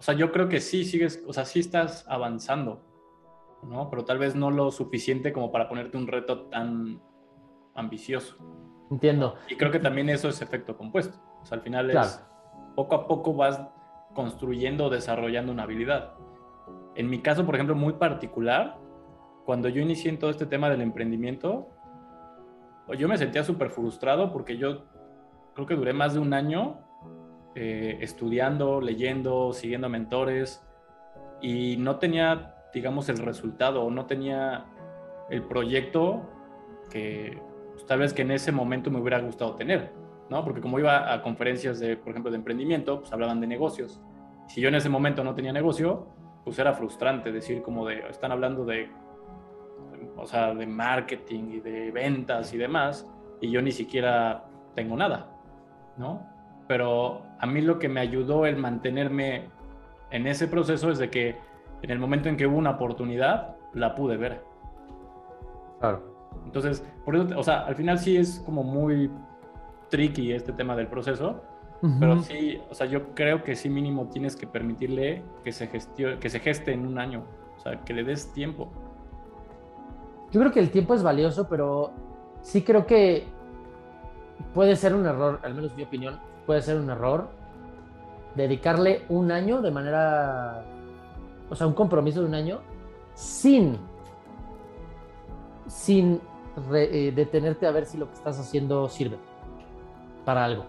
o sea, yo creo que sí sigues, o sea, sí estás avanzando, ¿no? Pero tal vez no lo suficiente como para ponerte un reto tan ambicioso.
Entiendo.
Y creo que también eso es efecto compuesto. O sea, al final es poco a poco vas construyendo o desarrollando una habilidad. En mi caso, por ejemplo, muy particular, cuando yo inicié en todo este tema del emprendimiento, yo me sentía súper frustrado porque yo creo que duré más de un año eh, estudiando, leyendo, siguiendo mentores y no tenía, digamos, el resultado o no tenía el proyecto que pues, tal vez que en ese momento me hubiera gustado tener, ¿no? Porque como iba a conferencias de, por ejemplo, de emprendimiento, pues hablaban de negocios. Si yo en ese momento no tenía negocio, pues era frustrante decir como de, están hablando de o sea, de marketing y de ventas y demás, y yo ni siquiera tengo nada, ¿no? Pero a mí lo que me ayudó el mantenerme en ese proceso es de que en el momento en que hubo una oportunidad, la pude ver.
Claro.
Entonces, por eso, o sea, al final sí es como muy tricky este tema del proceso, pero sí, o sea, yo creo que sí mínimo tienes que permitirle que se, que se geste en un año, o sea, que le des tiempo.
Yo creo que el tiempo es valioso, pero sí creo que puede ser un error, al menos mi opinión, puede ser un error dedicarle un año de manera, o sea, un compromiso de un año sin, sin eh, detenerte a ver si lo que estás haciendo sirve para algo.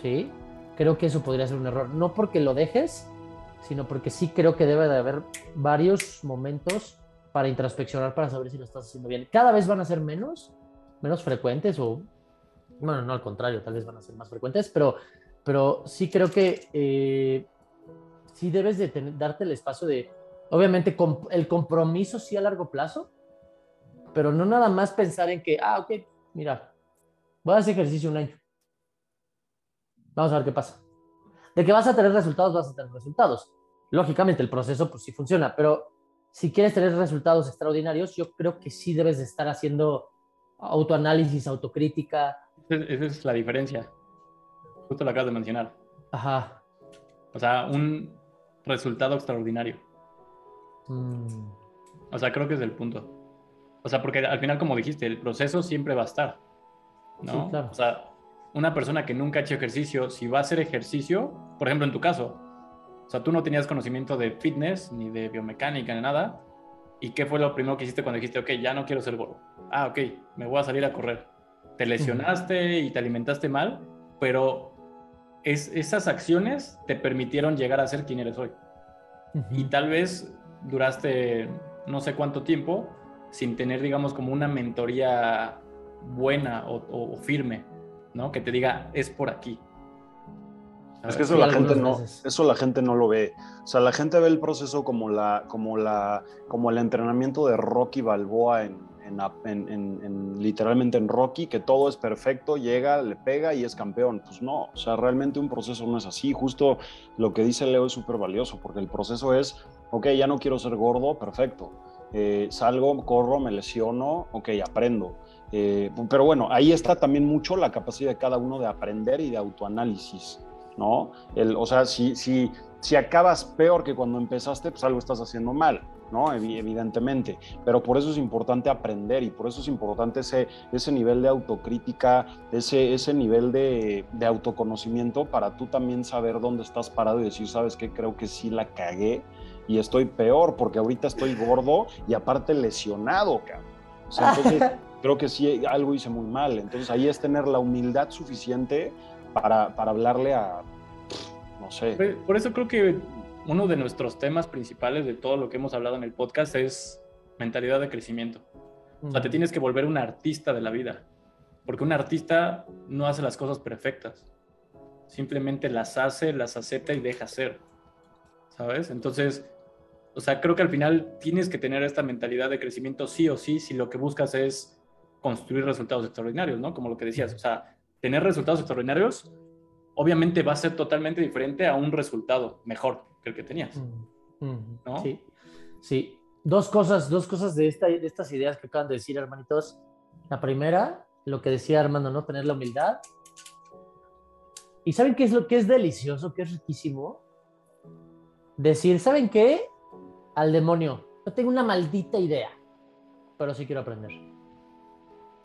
¿Sí? Creo que eso podría ser un error. No porque lo dejes, sino porque sí creo que debe de haber varios momentos para introspeccionar, para saber si lo estás haciendo bien. Cada vez van a ser menos, menos frecuentes o, bueno, no al contrario, tal vez van a ser más frecuentes, pero, pero sí creo que eh, sí debes de darte el espacio de, obviamente, el compromiso sí a largo plazo, pero no nada más pensar en que, ah, ok, mira, voy a hacer ejercicio un año. Vamos a ver qué pasa. De que vas a tener resultados, vas a tener resultados. Lógicamente el proceso pues sí funciona, pero si quieres tener resultados extraordinarios, yo creo que sí debes de estar haciendo autoanálisis, autocrítica.
Esa es la diferencia. Justo lo acabas de mencionar.
Ajá.
O sea, un resultado extraordinario. Mm. O sea, creo que es el punto. O sea, porque al final, como dijiste, el proceso siempre va a estar. ¿no?
Sí, claro.
O sea, una persona que nunca ha hecho ejercicio, si va a hacer ejercicio, por ejemplo, en tu caso, o sea, tú no tenías conocimiento de fitness, ni de biomecánica, ni nada. ¿Y qué fue lo primero que hiciste cuando dijiste, ok, ya no quiero ser gordo? Ah, ok, me voy a salir a correr. Te lesionaste y te alimentaste mal, pero es, esas acciones te permitieron llegar a ser quien eres hoy. Y tal vez duraste no sé cuánto tiempo sin tener, digamos, como una mentoría buena o firme, ¿no? Que te diga, es por aquí.
Es que eso, la gente no, eso la gente no lo ve. O sea, la gente ve el proceso como, la, como, la, como el entrenamiento de Rocky Balboa en, en, literalmente en Rocky, que todo es perfecto, llega, le pega y es campeón. Pues no, o sea, realmente un proceso no es así. Justo lo que dice Leo es súper valioso, porque el proceso es, ok, ya no quiero ser gordo, perfecto. Eh, salgo, corro, me lesiono, ok, aprendo. Eh, pero bueno, ahí está también mucho la capacidad de cada uno de aprender y de autoanálisis. ¿no? El, o sea, si, si, si acabas peor que cuando empezaste, pues algo estás haciendo mal, ¿no? Evidentemente. Pero por eso es importante aprender y por eso es importante ese, ese nivel de autocrítica, ese, ese nivel de, de autoconocimiento para tú también saber dónde estás parado y decir, ¿sabes qué? Creo que sí la cagué y estoy peor porque ahorita estoy gordo y aparte lesionado, cabrón. O sea, entonces creo que sí algo hice muy mal. Entonces ahí es tener la humildad suficiente para, para hablarle a, no sé.
Por eso creo que uno de nuestros temas principales de todo lo que hemos hablado en el podcast es mentalidad de crecimiento. O sea, te tienes que volver un artista de la vida, porque un artista no hace las cosas perfectas, simplemente las hace, las acepta y deja ser, ¿sabes? Entonces, o sea, creo que al final tienes que tener esta mentalidad de crecimiento sí o sí si lo que buscas es construir resultados extraordinarios, ¿no? Como lo que decías, o sea, tener resultados extraordinarios, obviamente va a ser totalmente diferente a un resultado mejor que el que tenías.
Mm, ¿no? Sí, sí. Dos cosas, dos cosas de, esta, de estas ideas que acaban de decir, hermanitos. La primera, lo que decía Armando, ¿no? Tener la humildad. ¿Y saben qué es lo que es delicioso, qué es riquísimo? Decir, ¿saben qué? Al demonio, no tengo una maldita idea, pero sí quiero aprender.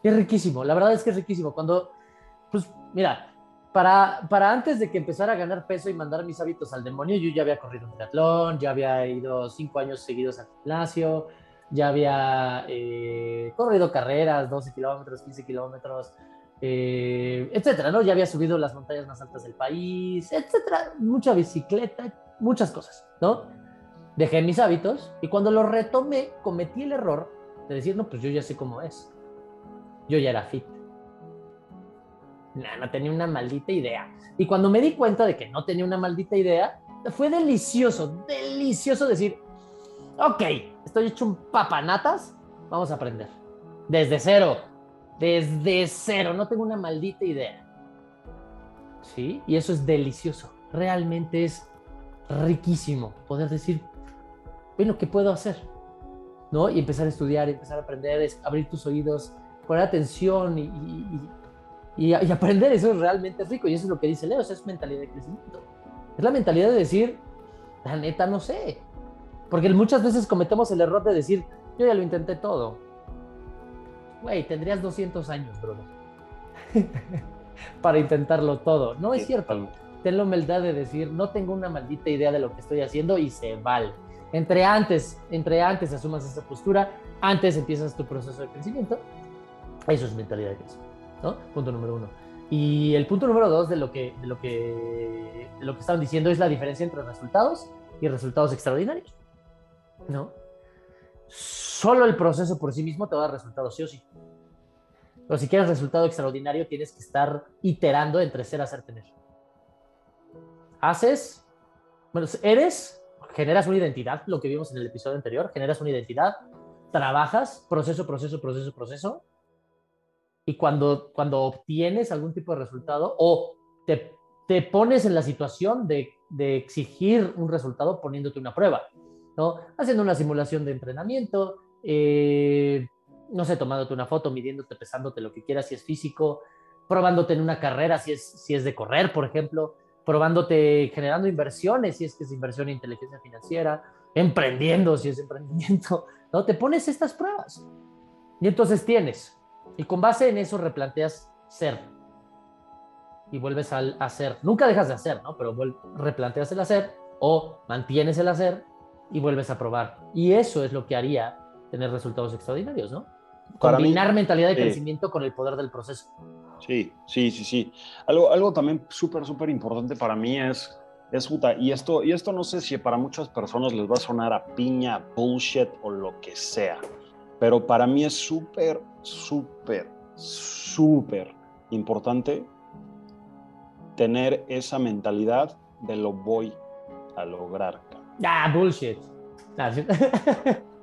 Es riquísimo, la verdad es que es riquísimo. Cuando, pues, mira, para, para antes de que empezara a ganar peso y mandar mis hábitos al demonio, yo ya había corrido un triatlón, ya había ido cinco años seguidos al gimnasio, ya había eh, corrido carreras, 12 kilómetros, 15 kilómetros, eh, etcétera, ¿no? Ya había subido las montañas más altas del país, etcétera, mucha bicicleta, muchas cosas, ¿no? Dejé mis hábitos y cuando los retomé, cometí el error de decir, no, pues yo ya sé cómo es. Yo ya era fit. Nah, no tenía una maldita idea. Y cuando me di cuenta de que no tenía una maldita idea, fue delicioso, delicioso decir, ok, estoy hecho un papanatas, vamos a aprender. Desde cero, desde cero, no tengo una maldita idea. ¿Sí? Y eso es delicioso. Realmente es riquísimo poder decir, bueno, ¿qué puedo hacer? ¿No? Y empezar a estudiar, empezar a aprender, abrir tus oídos, poner atención y, y, aprender. Eso es realmente rico. Y eso es lo que dice Leo, es mentalidad de crecimiento. Es la mentalidad de decir, la neta no sé. Porque muchas veces cometemos el error de decir, yo ya lo intenté todo. Güey, tendrías 200 años, bro. Para intentarlo todo. No es cierto. Ten la humildad de decir, no tengo una maldita idea de lo que estoy haciendo y se vale. Entre antes, entre antes asumas esa postura, antes empiezas tu proceso de crecimiento. Eso es mentalidad de crecimiento, Punto número uno. Y el punto número dos de lo que, de lo que, lo que estaban diciendo es la diferencia entre resultados y resultados extraordinarios. ¿no? Solo el proceso por sí mismo te va resultados sí o sí. Pero si quieres resultado extraordinario, tienes que estar iterando entre ser, hacer, tener. Haces, bueno, eres, generas una identidad, lo que vimos en el episodio anterior, generas una identidad, trabajas, proceso, proceso, proceso, proceso, y cuando, cuando obtienes algún tipo de resultado o te, te pones en la situación de, de exigir un resultado poniéndote una prueba. ¿no? Haciendo una simulación de entrenamiento, eh, no sé, tomándote una foto, midiéndote, pesándote lo que quieras si es físico, probándote en una carrera si es, si es de correr, por ejemplo, probándote, generando inversiones si es que es inversión en inteligencia financiera, emprendiendo si es emprendimiento, ¿no? Te pones estas pruebas y entonces tienes, y con base en eso replanteas ser y vuelves al hacer. Nunca dejas de hacer, ¿no? Pero replanteas el hacer o mantienes el hacer y vuelves a probar. Y eso es lo que haría tener resultados extraordinarios, ¿no? Combinar mentalidad de crecimiento con el poder del proceso.
Sí, sí, sí, sí. Algo, algo también súper, súper importante para mí es, es y esto, y esto no sé si para muchas personas les va a sonar a piña, bullshit o lo que sea, pero para mí es súper, súper, súper importante tener esa mentalidad de lo voy a lograr.
Ah, bullshit.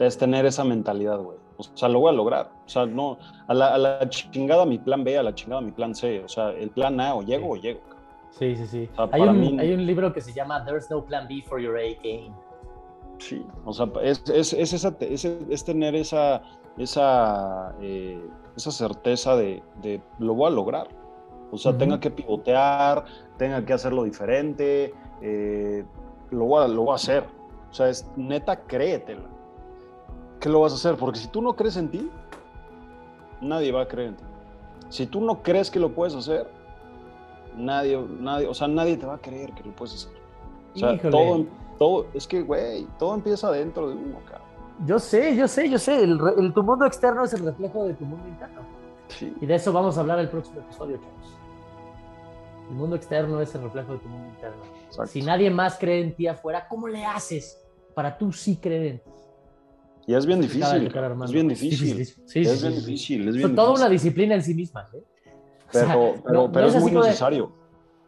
Es tener esa mentalidad, güey. O sea, lo voy a lograr. O sea, no, a la, chingada mi plan B, a la chingada mi plan C. O sea, el plan A o llego o llego.
Sí, sí, sí. hay, un, hay, un, libro que se llama There's no plan B for your A game.
Sí, o sea, es, es, es, esa, es, tener esa, esa, eh, esa certeza de, de, lo voy a lograr. O sea, tenga que pivotear, tenga que hacerlo diferente, eh, lo voy, a, lo voy a hacer. O sea, es neta, créetela. ¿Qué lo vas a hacer? Porque si tú no crees en ti, nadie va a creer en ti. Si tú no crees que lo puedes hacer, nadie, nadie, o sea, nadie te va a creer que lo puedes hacer. O sea, todo, todo, es que, güey, todo empieza dentro de uno, cabrón.
Yo sé, yo sé, yo sé. El, tu mundo externo es el reflejo de tu mundo interno. Sí. Y de eso vamos a hablar el próximo episodio, chavos. El mundo externo es el reflejo de tu mundo interno. Si nadie más cree en ti afuera, ¿cómo le haces para tú sí creer en ti?
Y es bien difícil. es bien difícil. Sí, es bien difícil. Es bien
toda una disciplina en sí misma. ¿eh?
Pero, pero, pero es, muy necesario.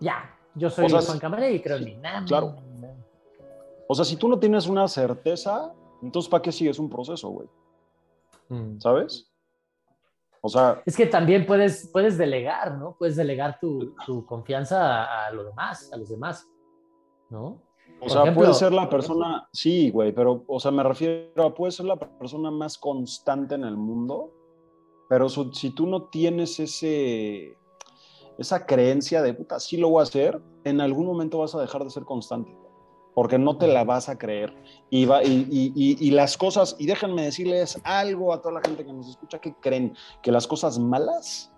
ya, yo soy Juan Camaré y creo en mí.
claro. O sea, si tú no tienes una certeza, entonces ¿para qué sigues un proceso, güey? Mm. ¿Sabes? O sea...
Es que también puedes, puedes delegar, ¿no? Puedes delegar tu, tu confianza a, a, lo demás, a los demás. ¿no?
O sea, puede ser la persona, sí, güey, pero, o sea, me refiero a, puede ser la persona más constante en el mundo, pero si tú no tienes ese, esa creencia de, puta, sí lo voy a hacer, en algún momento vas a dejar de ser constante, porque no te la vas a creer. Y, va, y, y, y, las cosas, y déjenme decirles algo a toda la gente que nos escucha, que creen que las cosas malas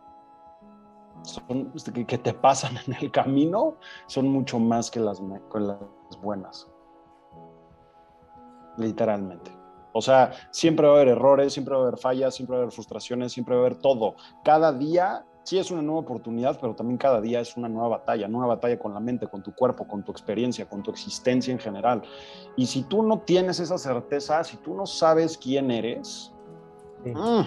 son, este, que, te pasan en el camino son mucho más que las, que las buenas. Literalmente. O sea, siempre va a haber errores, siempre va a haber fallas, siempre va a haber frustraciones, siempre va a haber todo. Cada día sí es una nueva oportunidad, pero también cada día es una nueva batalla, nueva batalla con la mente, con tu cuerpo, con tu experiencia, con tu existencia en general. Y si tú no tienes esa certeza, si tú no sabes quién eres, mm,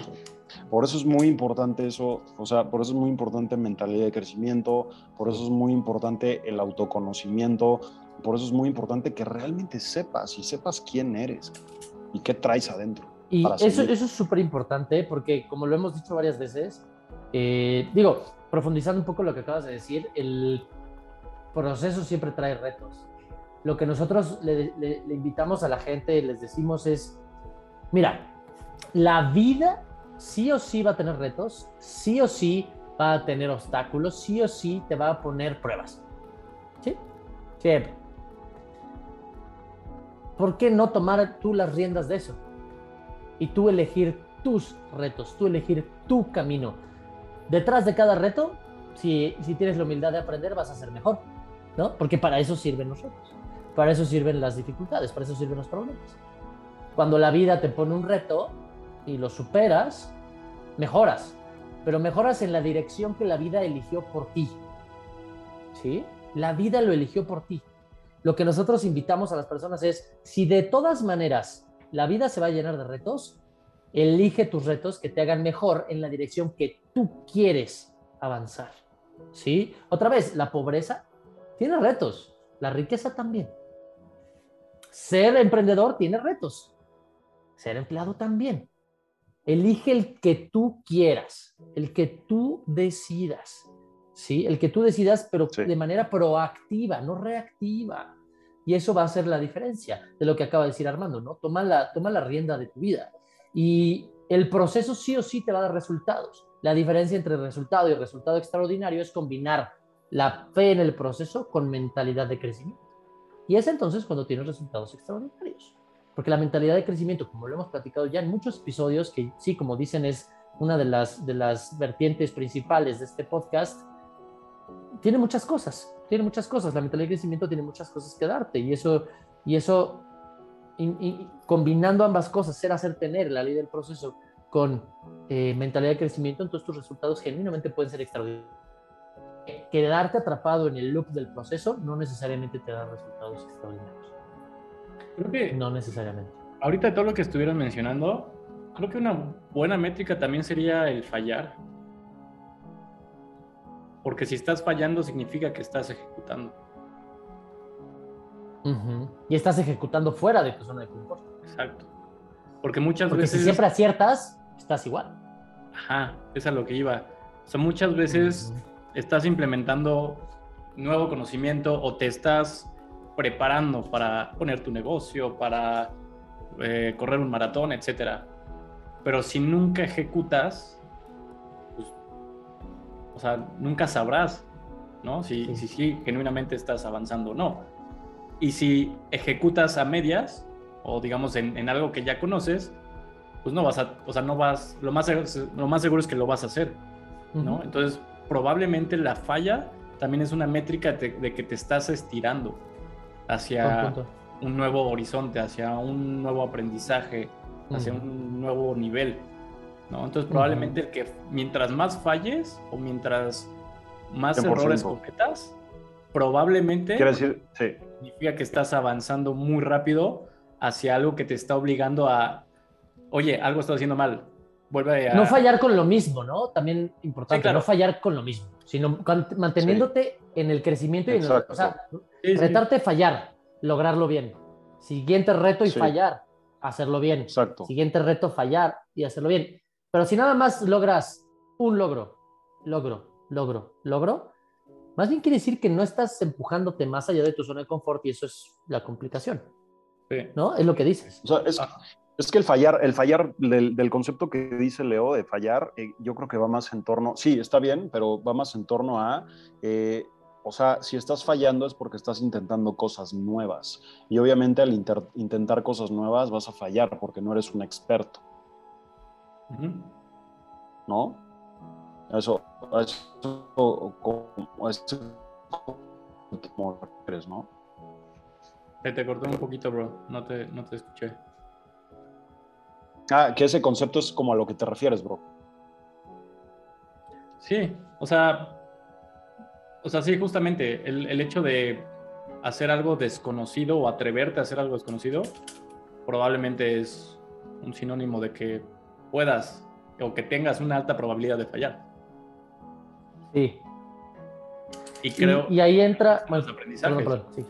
por eso es muy importante eso, o sea, por eso es muy importante mentalidad de crecimiento, por eso es muy importante el autoconocimiento, por eso es muy importante que realmente sepas y sepas quién eres y qué traes adentro.
Y eso, eso es súper importante porque, como lo hemos dicho varias veces, eh, digo, profundizando un poco lo que acabas de decir, el proceso siempre trae retos. Lo que nosotros le, invitamos a la gente, les decimos es, mira, la vida sí o sí va a tener retos, sí o sí va a tener obstáculos, sí o sí te va a poner pruebas. ¿Sí? Siempre. ¿Por qué no tomar tú las riendas de eso? Y tú elegir tus retos, tú elegir tu camino detrás de cada reto, si, si tienes la humildad de aprender, vas a ser mejor, ¿no? Porque para eso sirven nosotros, para eso sirven las dificultades, para eso sirven los problemas. Cuando la vida te pone un reto y lo superas, mejoras, pero mejoras en la dirección que la vida eligió por ti. ¿Sí? La vida lo eligió por ti. Lo que nosotros invitamos a las personas es, si de todas maneras la vida se va a llenar de retos, Elige tus retos que te hagan mejor en la dirección que tú quieres avanzar. ¿Sí? Otra vez, la pobreza tiene retos, la riqueza también. Ser emprendedor tiene retos, ser empleado también. Elige el que tú quieras, el que tú decidas. ¿Sí? El que tú decidas, pero de manera proactiva, no reactiva. Y eso va a ser la diferencia de lo que acaba de decir Armando, ¿no? Toma la, toma la rienda de tu vida. Y el proceso sí o sí te va a dar resultados. La diferencia entre resultado y resultado extraordinario es combinar la fe en el proceso con mentalidad de crecimiento. Y es entonces cuando tienes resultados extraordinarios. Porque la mentalidad de crecimiento, como lo hemos platicado ya en muchos episodios, que sí, como dicen, es una de las, de las vertientes principales de este podcast, tiene muchas cosas, tiene muchas cosas. La mentalidad de crecimiento tiene muchas cosas que darte y eso, y eso y, combinando ambas cosas, ser, hacer, tener, la ley del proceso, con eh, mentalidad de crecimiento, entonces tus resultados genuinamente pueden ser extraordinarios. Quedarte atrapado en el loop del proceso no necesariamente te da resultados extraordinarios.
Creo que
no necesariamente.
Ahorita todo lo que estuvieron mencionando, creo que una buena métrica también sería el fallar. Porque si estás fallando significa que estás ejecutando.
Y estás ejecutando fuera de tu zona de confort.
Exacto. Porque muchas
Porque
veces.
Si siempre aciertas, estás igual.
Ajá, es a lo que iba. O sea, muchas veces estás implementando nuevo conocimiento o te estás preparando para poner tu negocio, para eh, correr un maratón, etcétera. Pero si nunca ejecutas, pues, o sea, nunca sabrás, ¿no? Si sí. si, genuinamente estás avanzando o no. Y si ejecutas a medias, o digamos en, algo que ya conoces, pues no vas a, o sea, no vas, lo más, lo más seguro es que lo vas a hacer, ¿no? Entonces, probablemente la falla también es una métrica de, que te estás estirando hacia un nuevo horizonte, hacia un nuevo aprendizaje, hacia un nuevo nivel, ¿no? Entonces, probablemente el que mientras más falles o mientras más errores cometas, probablemente...
Quiero decir, sí
significa que estás avanzando muy rápido hacia algo que te está obligando a, oye, algo estás haciendo mal. Vuelve a...
No fallar con lo mismo, ¿no? También importante, no fallar con lo mismo, sino manteniéndote en el crecimiento y en el, o sea, retarte fallar, lograrlo bien. Siguiente reto y fallar, hacerlo bien.
Exacto.
Siguiente reto, fallar y hacerlo bien. Pero si nada más logras un logro, logro, logro, logro, Más bien quiere decir que no estás empujándote más allá de tu zona de confort y eso es la complicación. ¿No? Es lo que dices.
Ah. es, que el fallar, el fallar del, concepto que dice Leo de fallar, eh, yo creo que va más en torno, sí, está bien, pero va más en torno a, eh, o sea, si estás fallando es porque estás intentando cosas nuevas. Y obviamente al intentar cosas nuevas vas a fallar porque no eres un experto. ¿No? Eso, eso, eso, como eres, ¿no?
te cortó un poquito, bro. No te, no te escuché.
Ah, que ese concepto es como a lo que te refieres, bro.
Sí, o sea, o sea, sí, justamente el, el, hecho de hacer algo desconocido o atreverte a hacer algo desconocido, probablemente es un sinónimo de que puedas o que tengas una alta probabilidad de fallar.
Sí.
Y creo.
Y, ahí entra.
Bueno, los aprendizajes. sí.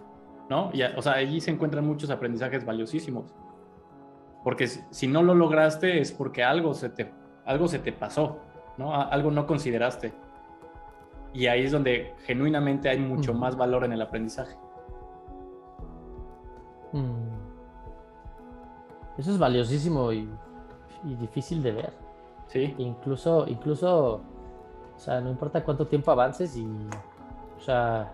¿no? Y, o sea, allí se encuentran muchos aprendizajes valiosísimos. Porque si, no lo lograste es porque algo se te, algo se te pasó, ¿no? Algo no consideraste. Y ahí es donde genuinamente hay mucho más valor en el aprendizaje.
Mm. Eso es valiosísimo y, difícil de ver.
Sí.
Incluso, incluso, o sea, no importa cuánto tiempo avances y, o sea,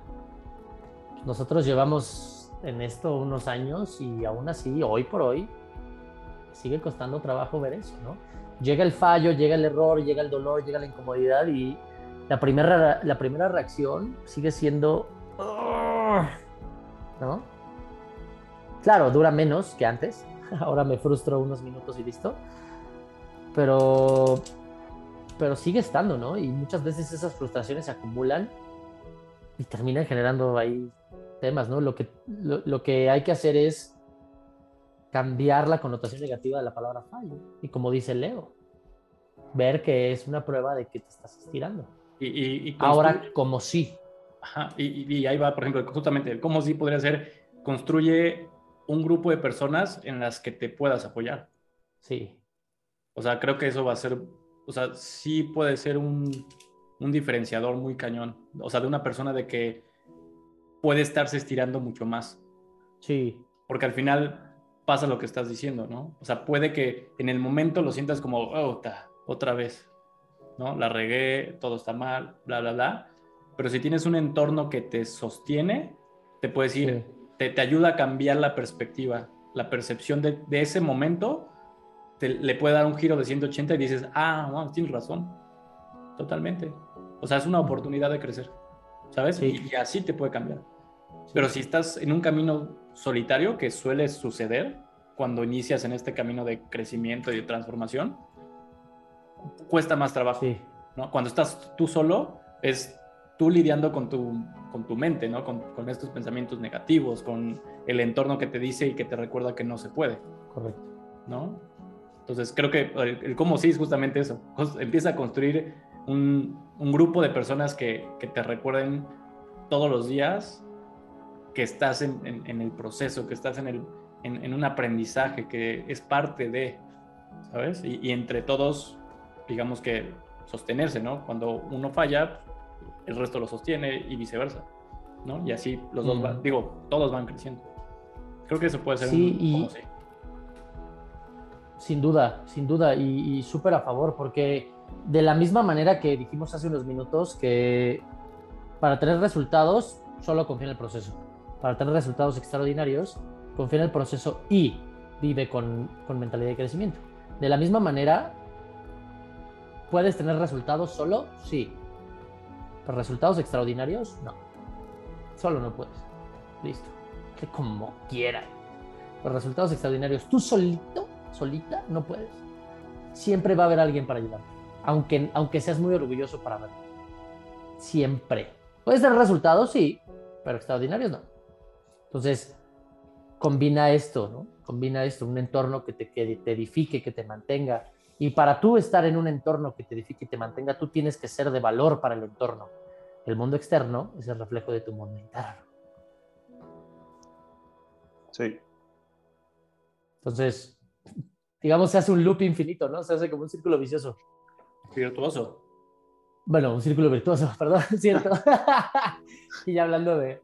nosotros llevamos en esto unos años y aún así, hoy por hoy, sigue costando trabajo ver eso, ¿no? Llega el fallo, llega el error, llega el dolor, llega la incomodidad y la primera, la primera reacción sigue siendo... ¿No? Claro, dura menos que antes. Ahora me frustro unos minutos y listo. Pero, pero sigue estando, ¿no? Y muchas veces esas frustraciones se acumulan y terminan generando ahí temas, ¿no? Lo que, lo, que hay que hacer es cambiar la connotación negativa de la palabra fallo. Y como dice Leo, ver que es una prueba de que te estás estirando.
Y,
Ahora, como sí.
Ajá, y, ahí va, por ejemplo, justamente, el cómo sí podría ser, construye un grupo de personas en las que te puedas apoyar.
Sí.
O sea, creo que eso va a ser, o sea, sí puede ser un, un diferenciador muy cañón. O sea, de una persona de que puede estarse estirando mucho más.
Sí.
Porque al final pasa lo que estás diciendo, ¿no? O sea, puede que en el momento lo sientas como, oh, otra vez, ¿no? La regué, todo está mal, bla, bla, bla. Pero si tienes un entorno que te sostiene, te puedes ir, te, ayuda a cambiar la perspectiva, la percepción de, ese momento, te, le puede dar un giro de 180 y dices, ah, no, tienes razón, totalmente. O sea, es una oportunidad de crecer, ¿sabes? y así te puede cambiar. Pero si estás en un camino solitario, que suele suceder cuando inicias en este camino de crecimiento y de transformación, cuesta más trabajo. ¿no? Cuando estás tú solo, es tú lidiando con tu, con tu mente, ¿no? Con, con, estos pensamientos negativos, con el entorno que te dice y que te recuerda que no se puede.
Correcto.
¿No? Entonces, creo que el, cómo sí es justamente eso. Empieza a construir un, un grupo de personas que, que, te recuerden todos los días que estás en, el proceso, que estás en, el, en, un aprendizaje, que es parte de, ¿sabes? Y, entre todos, digamos que sostenerse, ¿no? Cuando uno falla, el resto lo sostiene y viceversa, ¿no? Y así los dos van, digo, todos van creciendo. Creo que eso puede ser
sí, un, y... Sin duda, sin duda, y, súper a favor, porque de la misma manera que dijimos hace unos minutos que para tener resultados solo confía en el proceso para tener resultados extraordinarios, confía en el proceso y vive con, mentalidad de crecimiento. De la misma manera, ¿puedes tener resultados solo? Sí. Pero resultados extraordinarios, no. Solo no puedes. Listo. Que como quieran. Los resultados extraordinarios, tú solito, solita, no puedes. Siempre va a haber alguien para ayudarte. Aunque, aunque seas muy orgulloso para verlo. Siempre. Puedes tener resultados, sí, pero extraordinarios no. Entonces, combina esto, ¿no? Combina esto, un entorno que te, que te edifique, que te mantenga. Y para tú estar en un entorno que te edifique y te mantenga, tú tienes que ser de valor para el entorno. El mundo externo es el reflejo de tu mundo interno.
Sí.
Entonces, digamos, se hace un loop infinito, ¿no? Se hace como un círculo vicioso.
Virtuoso.
bueno, un círculo virtuoso, perdón, cierto. y ya hablando de,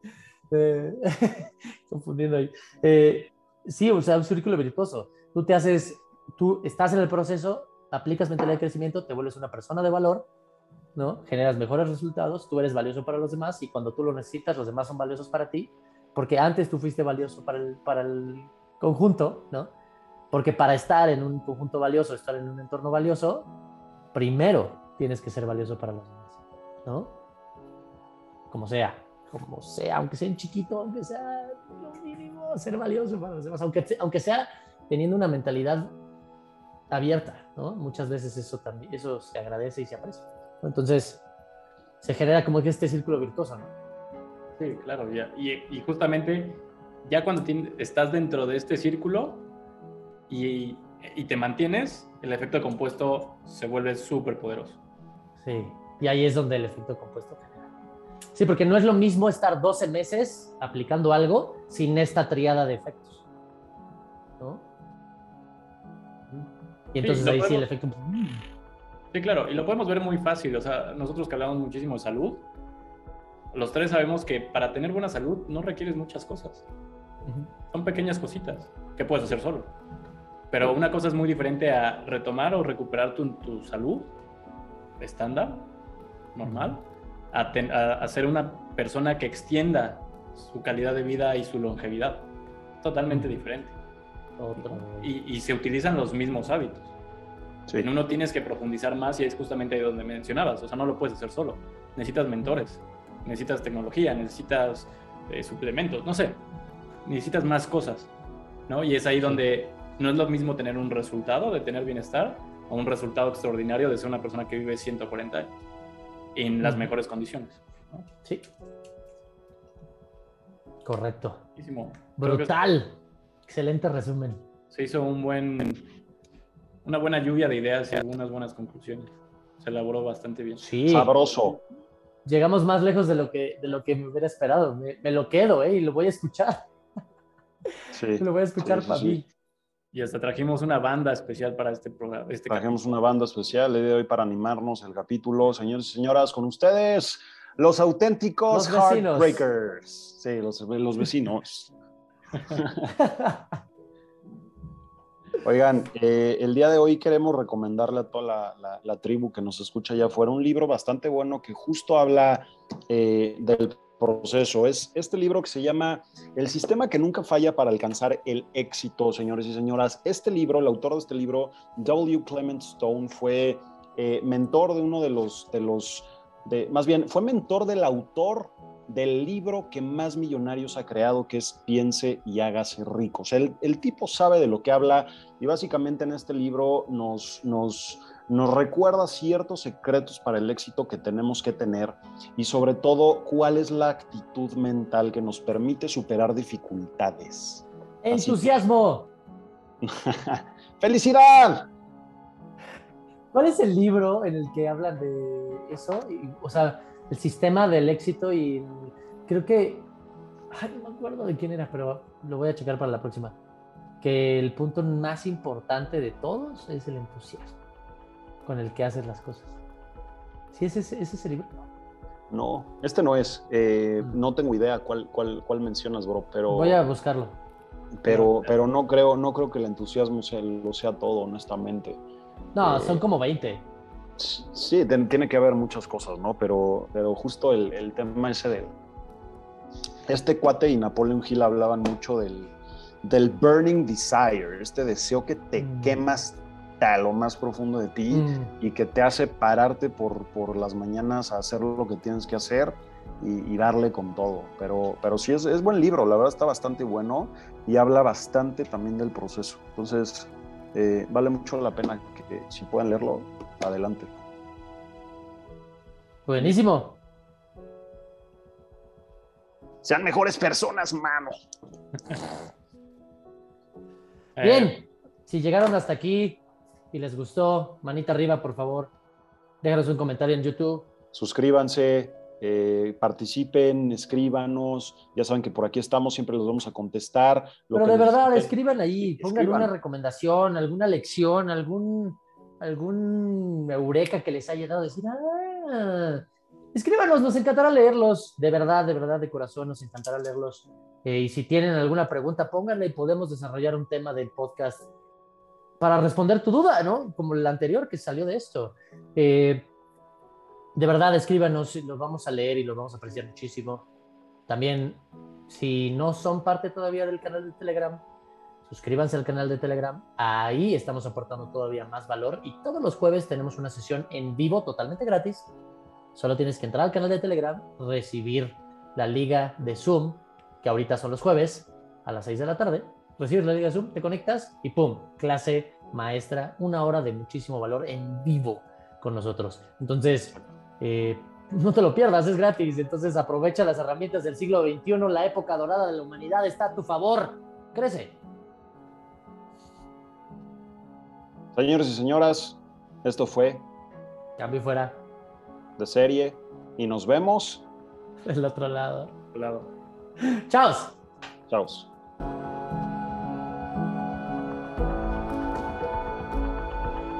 confundiendo ahí. Eh, sí, o sea, un círculo virtuoso. Tú te haces, tú estás en el proceso, aplicas mentalidad de crecimiento, te vuelves una persona de valor, ¿no? Generas mejores resultados, tú eres valioso para los demás y cuando tú lo necesitas, los demás son valiosos para ti, porque antes tú fuiste valioso para el, para el conjunto, ¿no? Porque para estar en un conjunto valioso, estar en un entorno valioso, primero tienes que ser valioso para los demás, ¿no? Como sea, como sea, aunque sea en chiquito, aunque sea lo mínimo, ser valioso para los demás, aunque, aunque sea teniendo una mentalidad abierta, ¿no? Muchas veces eso también, eso se agradece y se aprecia. Entonces, se genera como que este círculo virtuoso, ¿no?
Sí, claro, Y, y justamente ya cuando estás dentro de este círculo y, y, te mantienes, el efecto compuesto se vuelve súper poderoso.
Sí, y ahí es donde el efecto compuesto genera. Sí, porque no es lo mismo estar 12 meses aplicando algo sin esta triada de efectos. ¿No? Y entonces ahí sí el efecto...
Sí, claro, y lo podemos ver muy fácil. O sea, nosotros que hablamos muchísimo de salud, los tres sabemos que para tener buena salud no requieres muchas cosas. Son pequeñas cositas que puedes hacer solo. Pero una cosa es muy diferente a retomar o recuperar tu, tu salud estándar, normal, a, a, ser una persona que extienda su calidad de vida y su longevidad. Totalmente diferente. Y, y, se utilizan los mismos hábitos. En uno tienes que profundizar más y es justamente ahí donde mencionabas. O sea, no lo puedes hacer solo. Necesitas mentores, necesitas tecnología, necesitas eh, suplementos, no sé. Necesitas más cosas. ¿no? Y es ahí donde no es lo mismo tener un resultado de tener bienestar o un resultado extraordinario de ser una persona que vive 140 años en las mejores condiciones.
Sí. Correcto. Brutal. Excelente resumen.
Se hizo un buen una buena lluvia de ideas y algunas buenas conclusiones. Se elaboró bastante bien.
Sí. Sabroso.
Llegamos más lejos de lo que, de lo que me hubiera esperado. Me, lo quedo, ¿eh? Y lo voy a escuchar. Sí. lo voy a escuchar para mí.
Y hasta trajimos una banda especial para este programa. Este
trajimos una banda especial el día de hoy para animarnos el capítulo. Señores y señoras, con ustedes, los auténticos Heartbreakers. Sí, los, los vecinos. Oigan, eh, el día de hoy queremos recomendarle a toda la, tribu que nos escucha allá afuera un libro bastante bueno que justo habla eh, del proceso. Es este libro que se llama El sistema que nunca falla para alcanzar el éxito, señores y señoras. Este libro, el autor de este libro, W. Clement Stone, fue eh, mentor de uno de los, de los, de, más bien, fue mentor del autor del libro que más millonarios ha creado, que es Piense y hágase rico. O sea, el, tipo sabe de lo que habla y básicamente en este libro nos, nos, nos recuerda ciertos secretos para el éxito que tenemos que tener y sobre todo cuál es la actitud mental que nos permite superar dificultades.
Entusiasmo.
¡Felicidad!
¿Cuál es el libro en el que hablan de eso? O sea, el sistema del éxito y creo que, ay, no me acuerdo de quién era, pero lo voy a checar para la próxima, que el punto más importante de todos es el entusiasmo con el que haces las cosas. ¿Sí ese, ese es el libro?
No, este no es. Eh, mm. no tengo idea cuál, cuál, cuál mencionas, bro, pero...
Voy a buscarlo.
Pero, pero no, creo, no creo que el entusiasmo sea, lo sea todo, honestamente.
No, son como 20.
Sí, tiene que haber muchas cosas, ¿no? Pero, pero justo el, tema ese de... Este cuate y Napoleon Hill hablaban mucho del, del burning desire, este deseo que te mm. quemas a lo más profundo de ti mm. y que te hace pararte por, por, las mañanas a hacer lo que tienes que hacer y, darle con todo. Pero, pero sí es, es, buen libro, la verdad está bastante bueno y habla bastante también del proceso. Entonces, eh, vale mucho la pena que si pueden leerlo, adelante.
Buenísimo.
Sean mejores personas, mano.
Bien, eh. si llegaron hasta aquí y les gustó, manita arriba, por favor. Déjanos un comentario en YouTube.
Suscríbanse, eh, participen, escríbanos. Ya saben que por aquí estamos, siempre los vamos a contestar.
Pero de verdad, escriban ahí, pongan una recomendación, alguna lección, algún algún eureka que les haya dado, decir, Ah, escríbanos, nos encantará leerlos. De verdad, de verdad, de corazón, nos encantará leerlos. Eh, y si tienen alguna pregunta, pónganla y podemos desarrollar un tema del podcast para responder tu duda, ¿no? Como el anterior que salió de esto. Eh, de verdad, escríbanos, los vamos a leer y los vamos a apreciar muchísimo. También, si no son parte todavía del canal de Telegram, suscríbanse al canal de Telegram. Ahí estamos aportando todavía más valor y todos los jueves tenemos una sesión en vivo totalmente gratis. Solo tienes que entrar al canal de Telegram, recibir la liga de Zoom, que ahorita son los jueves a las 6 de la tarde. Recibes la liga Zoom, te conectas y ¡pum! Clase maestra, una hora de muchísimo valor en vivo con nosotros. Entonces, eh, no te lo pierdas, es gratis. Entonces aprovecha las herramientas del siglo XXI, la época dorada de la humanidad está a tu favor. Crece.
Señores y señoras, esto fue
Cambio fuera.
de serie y nos vemos.
El otro lado.
Lado.
Chao.
Chao.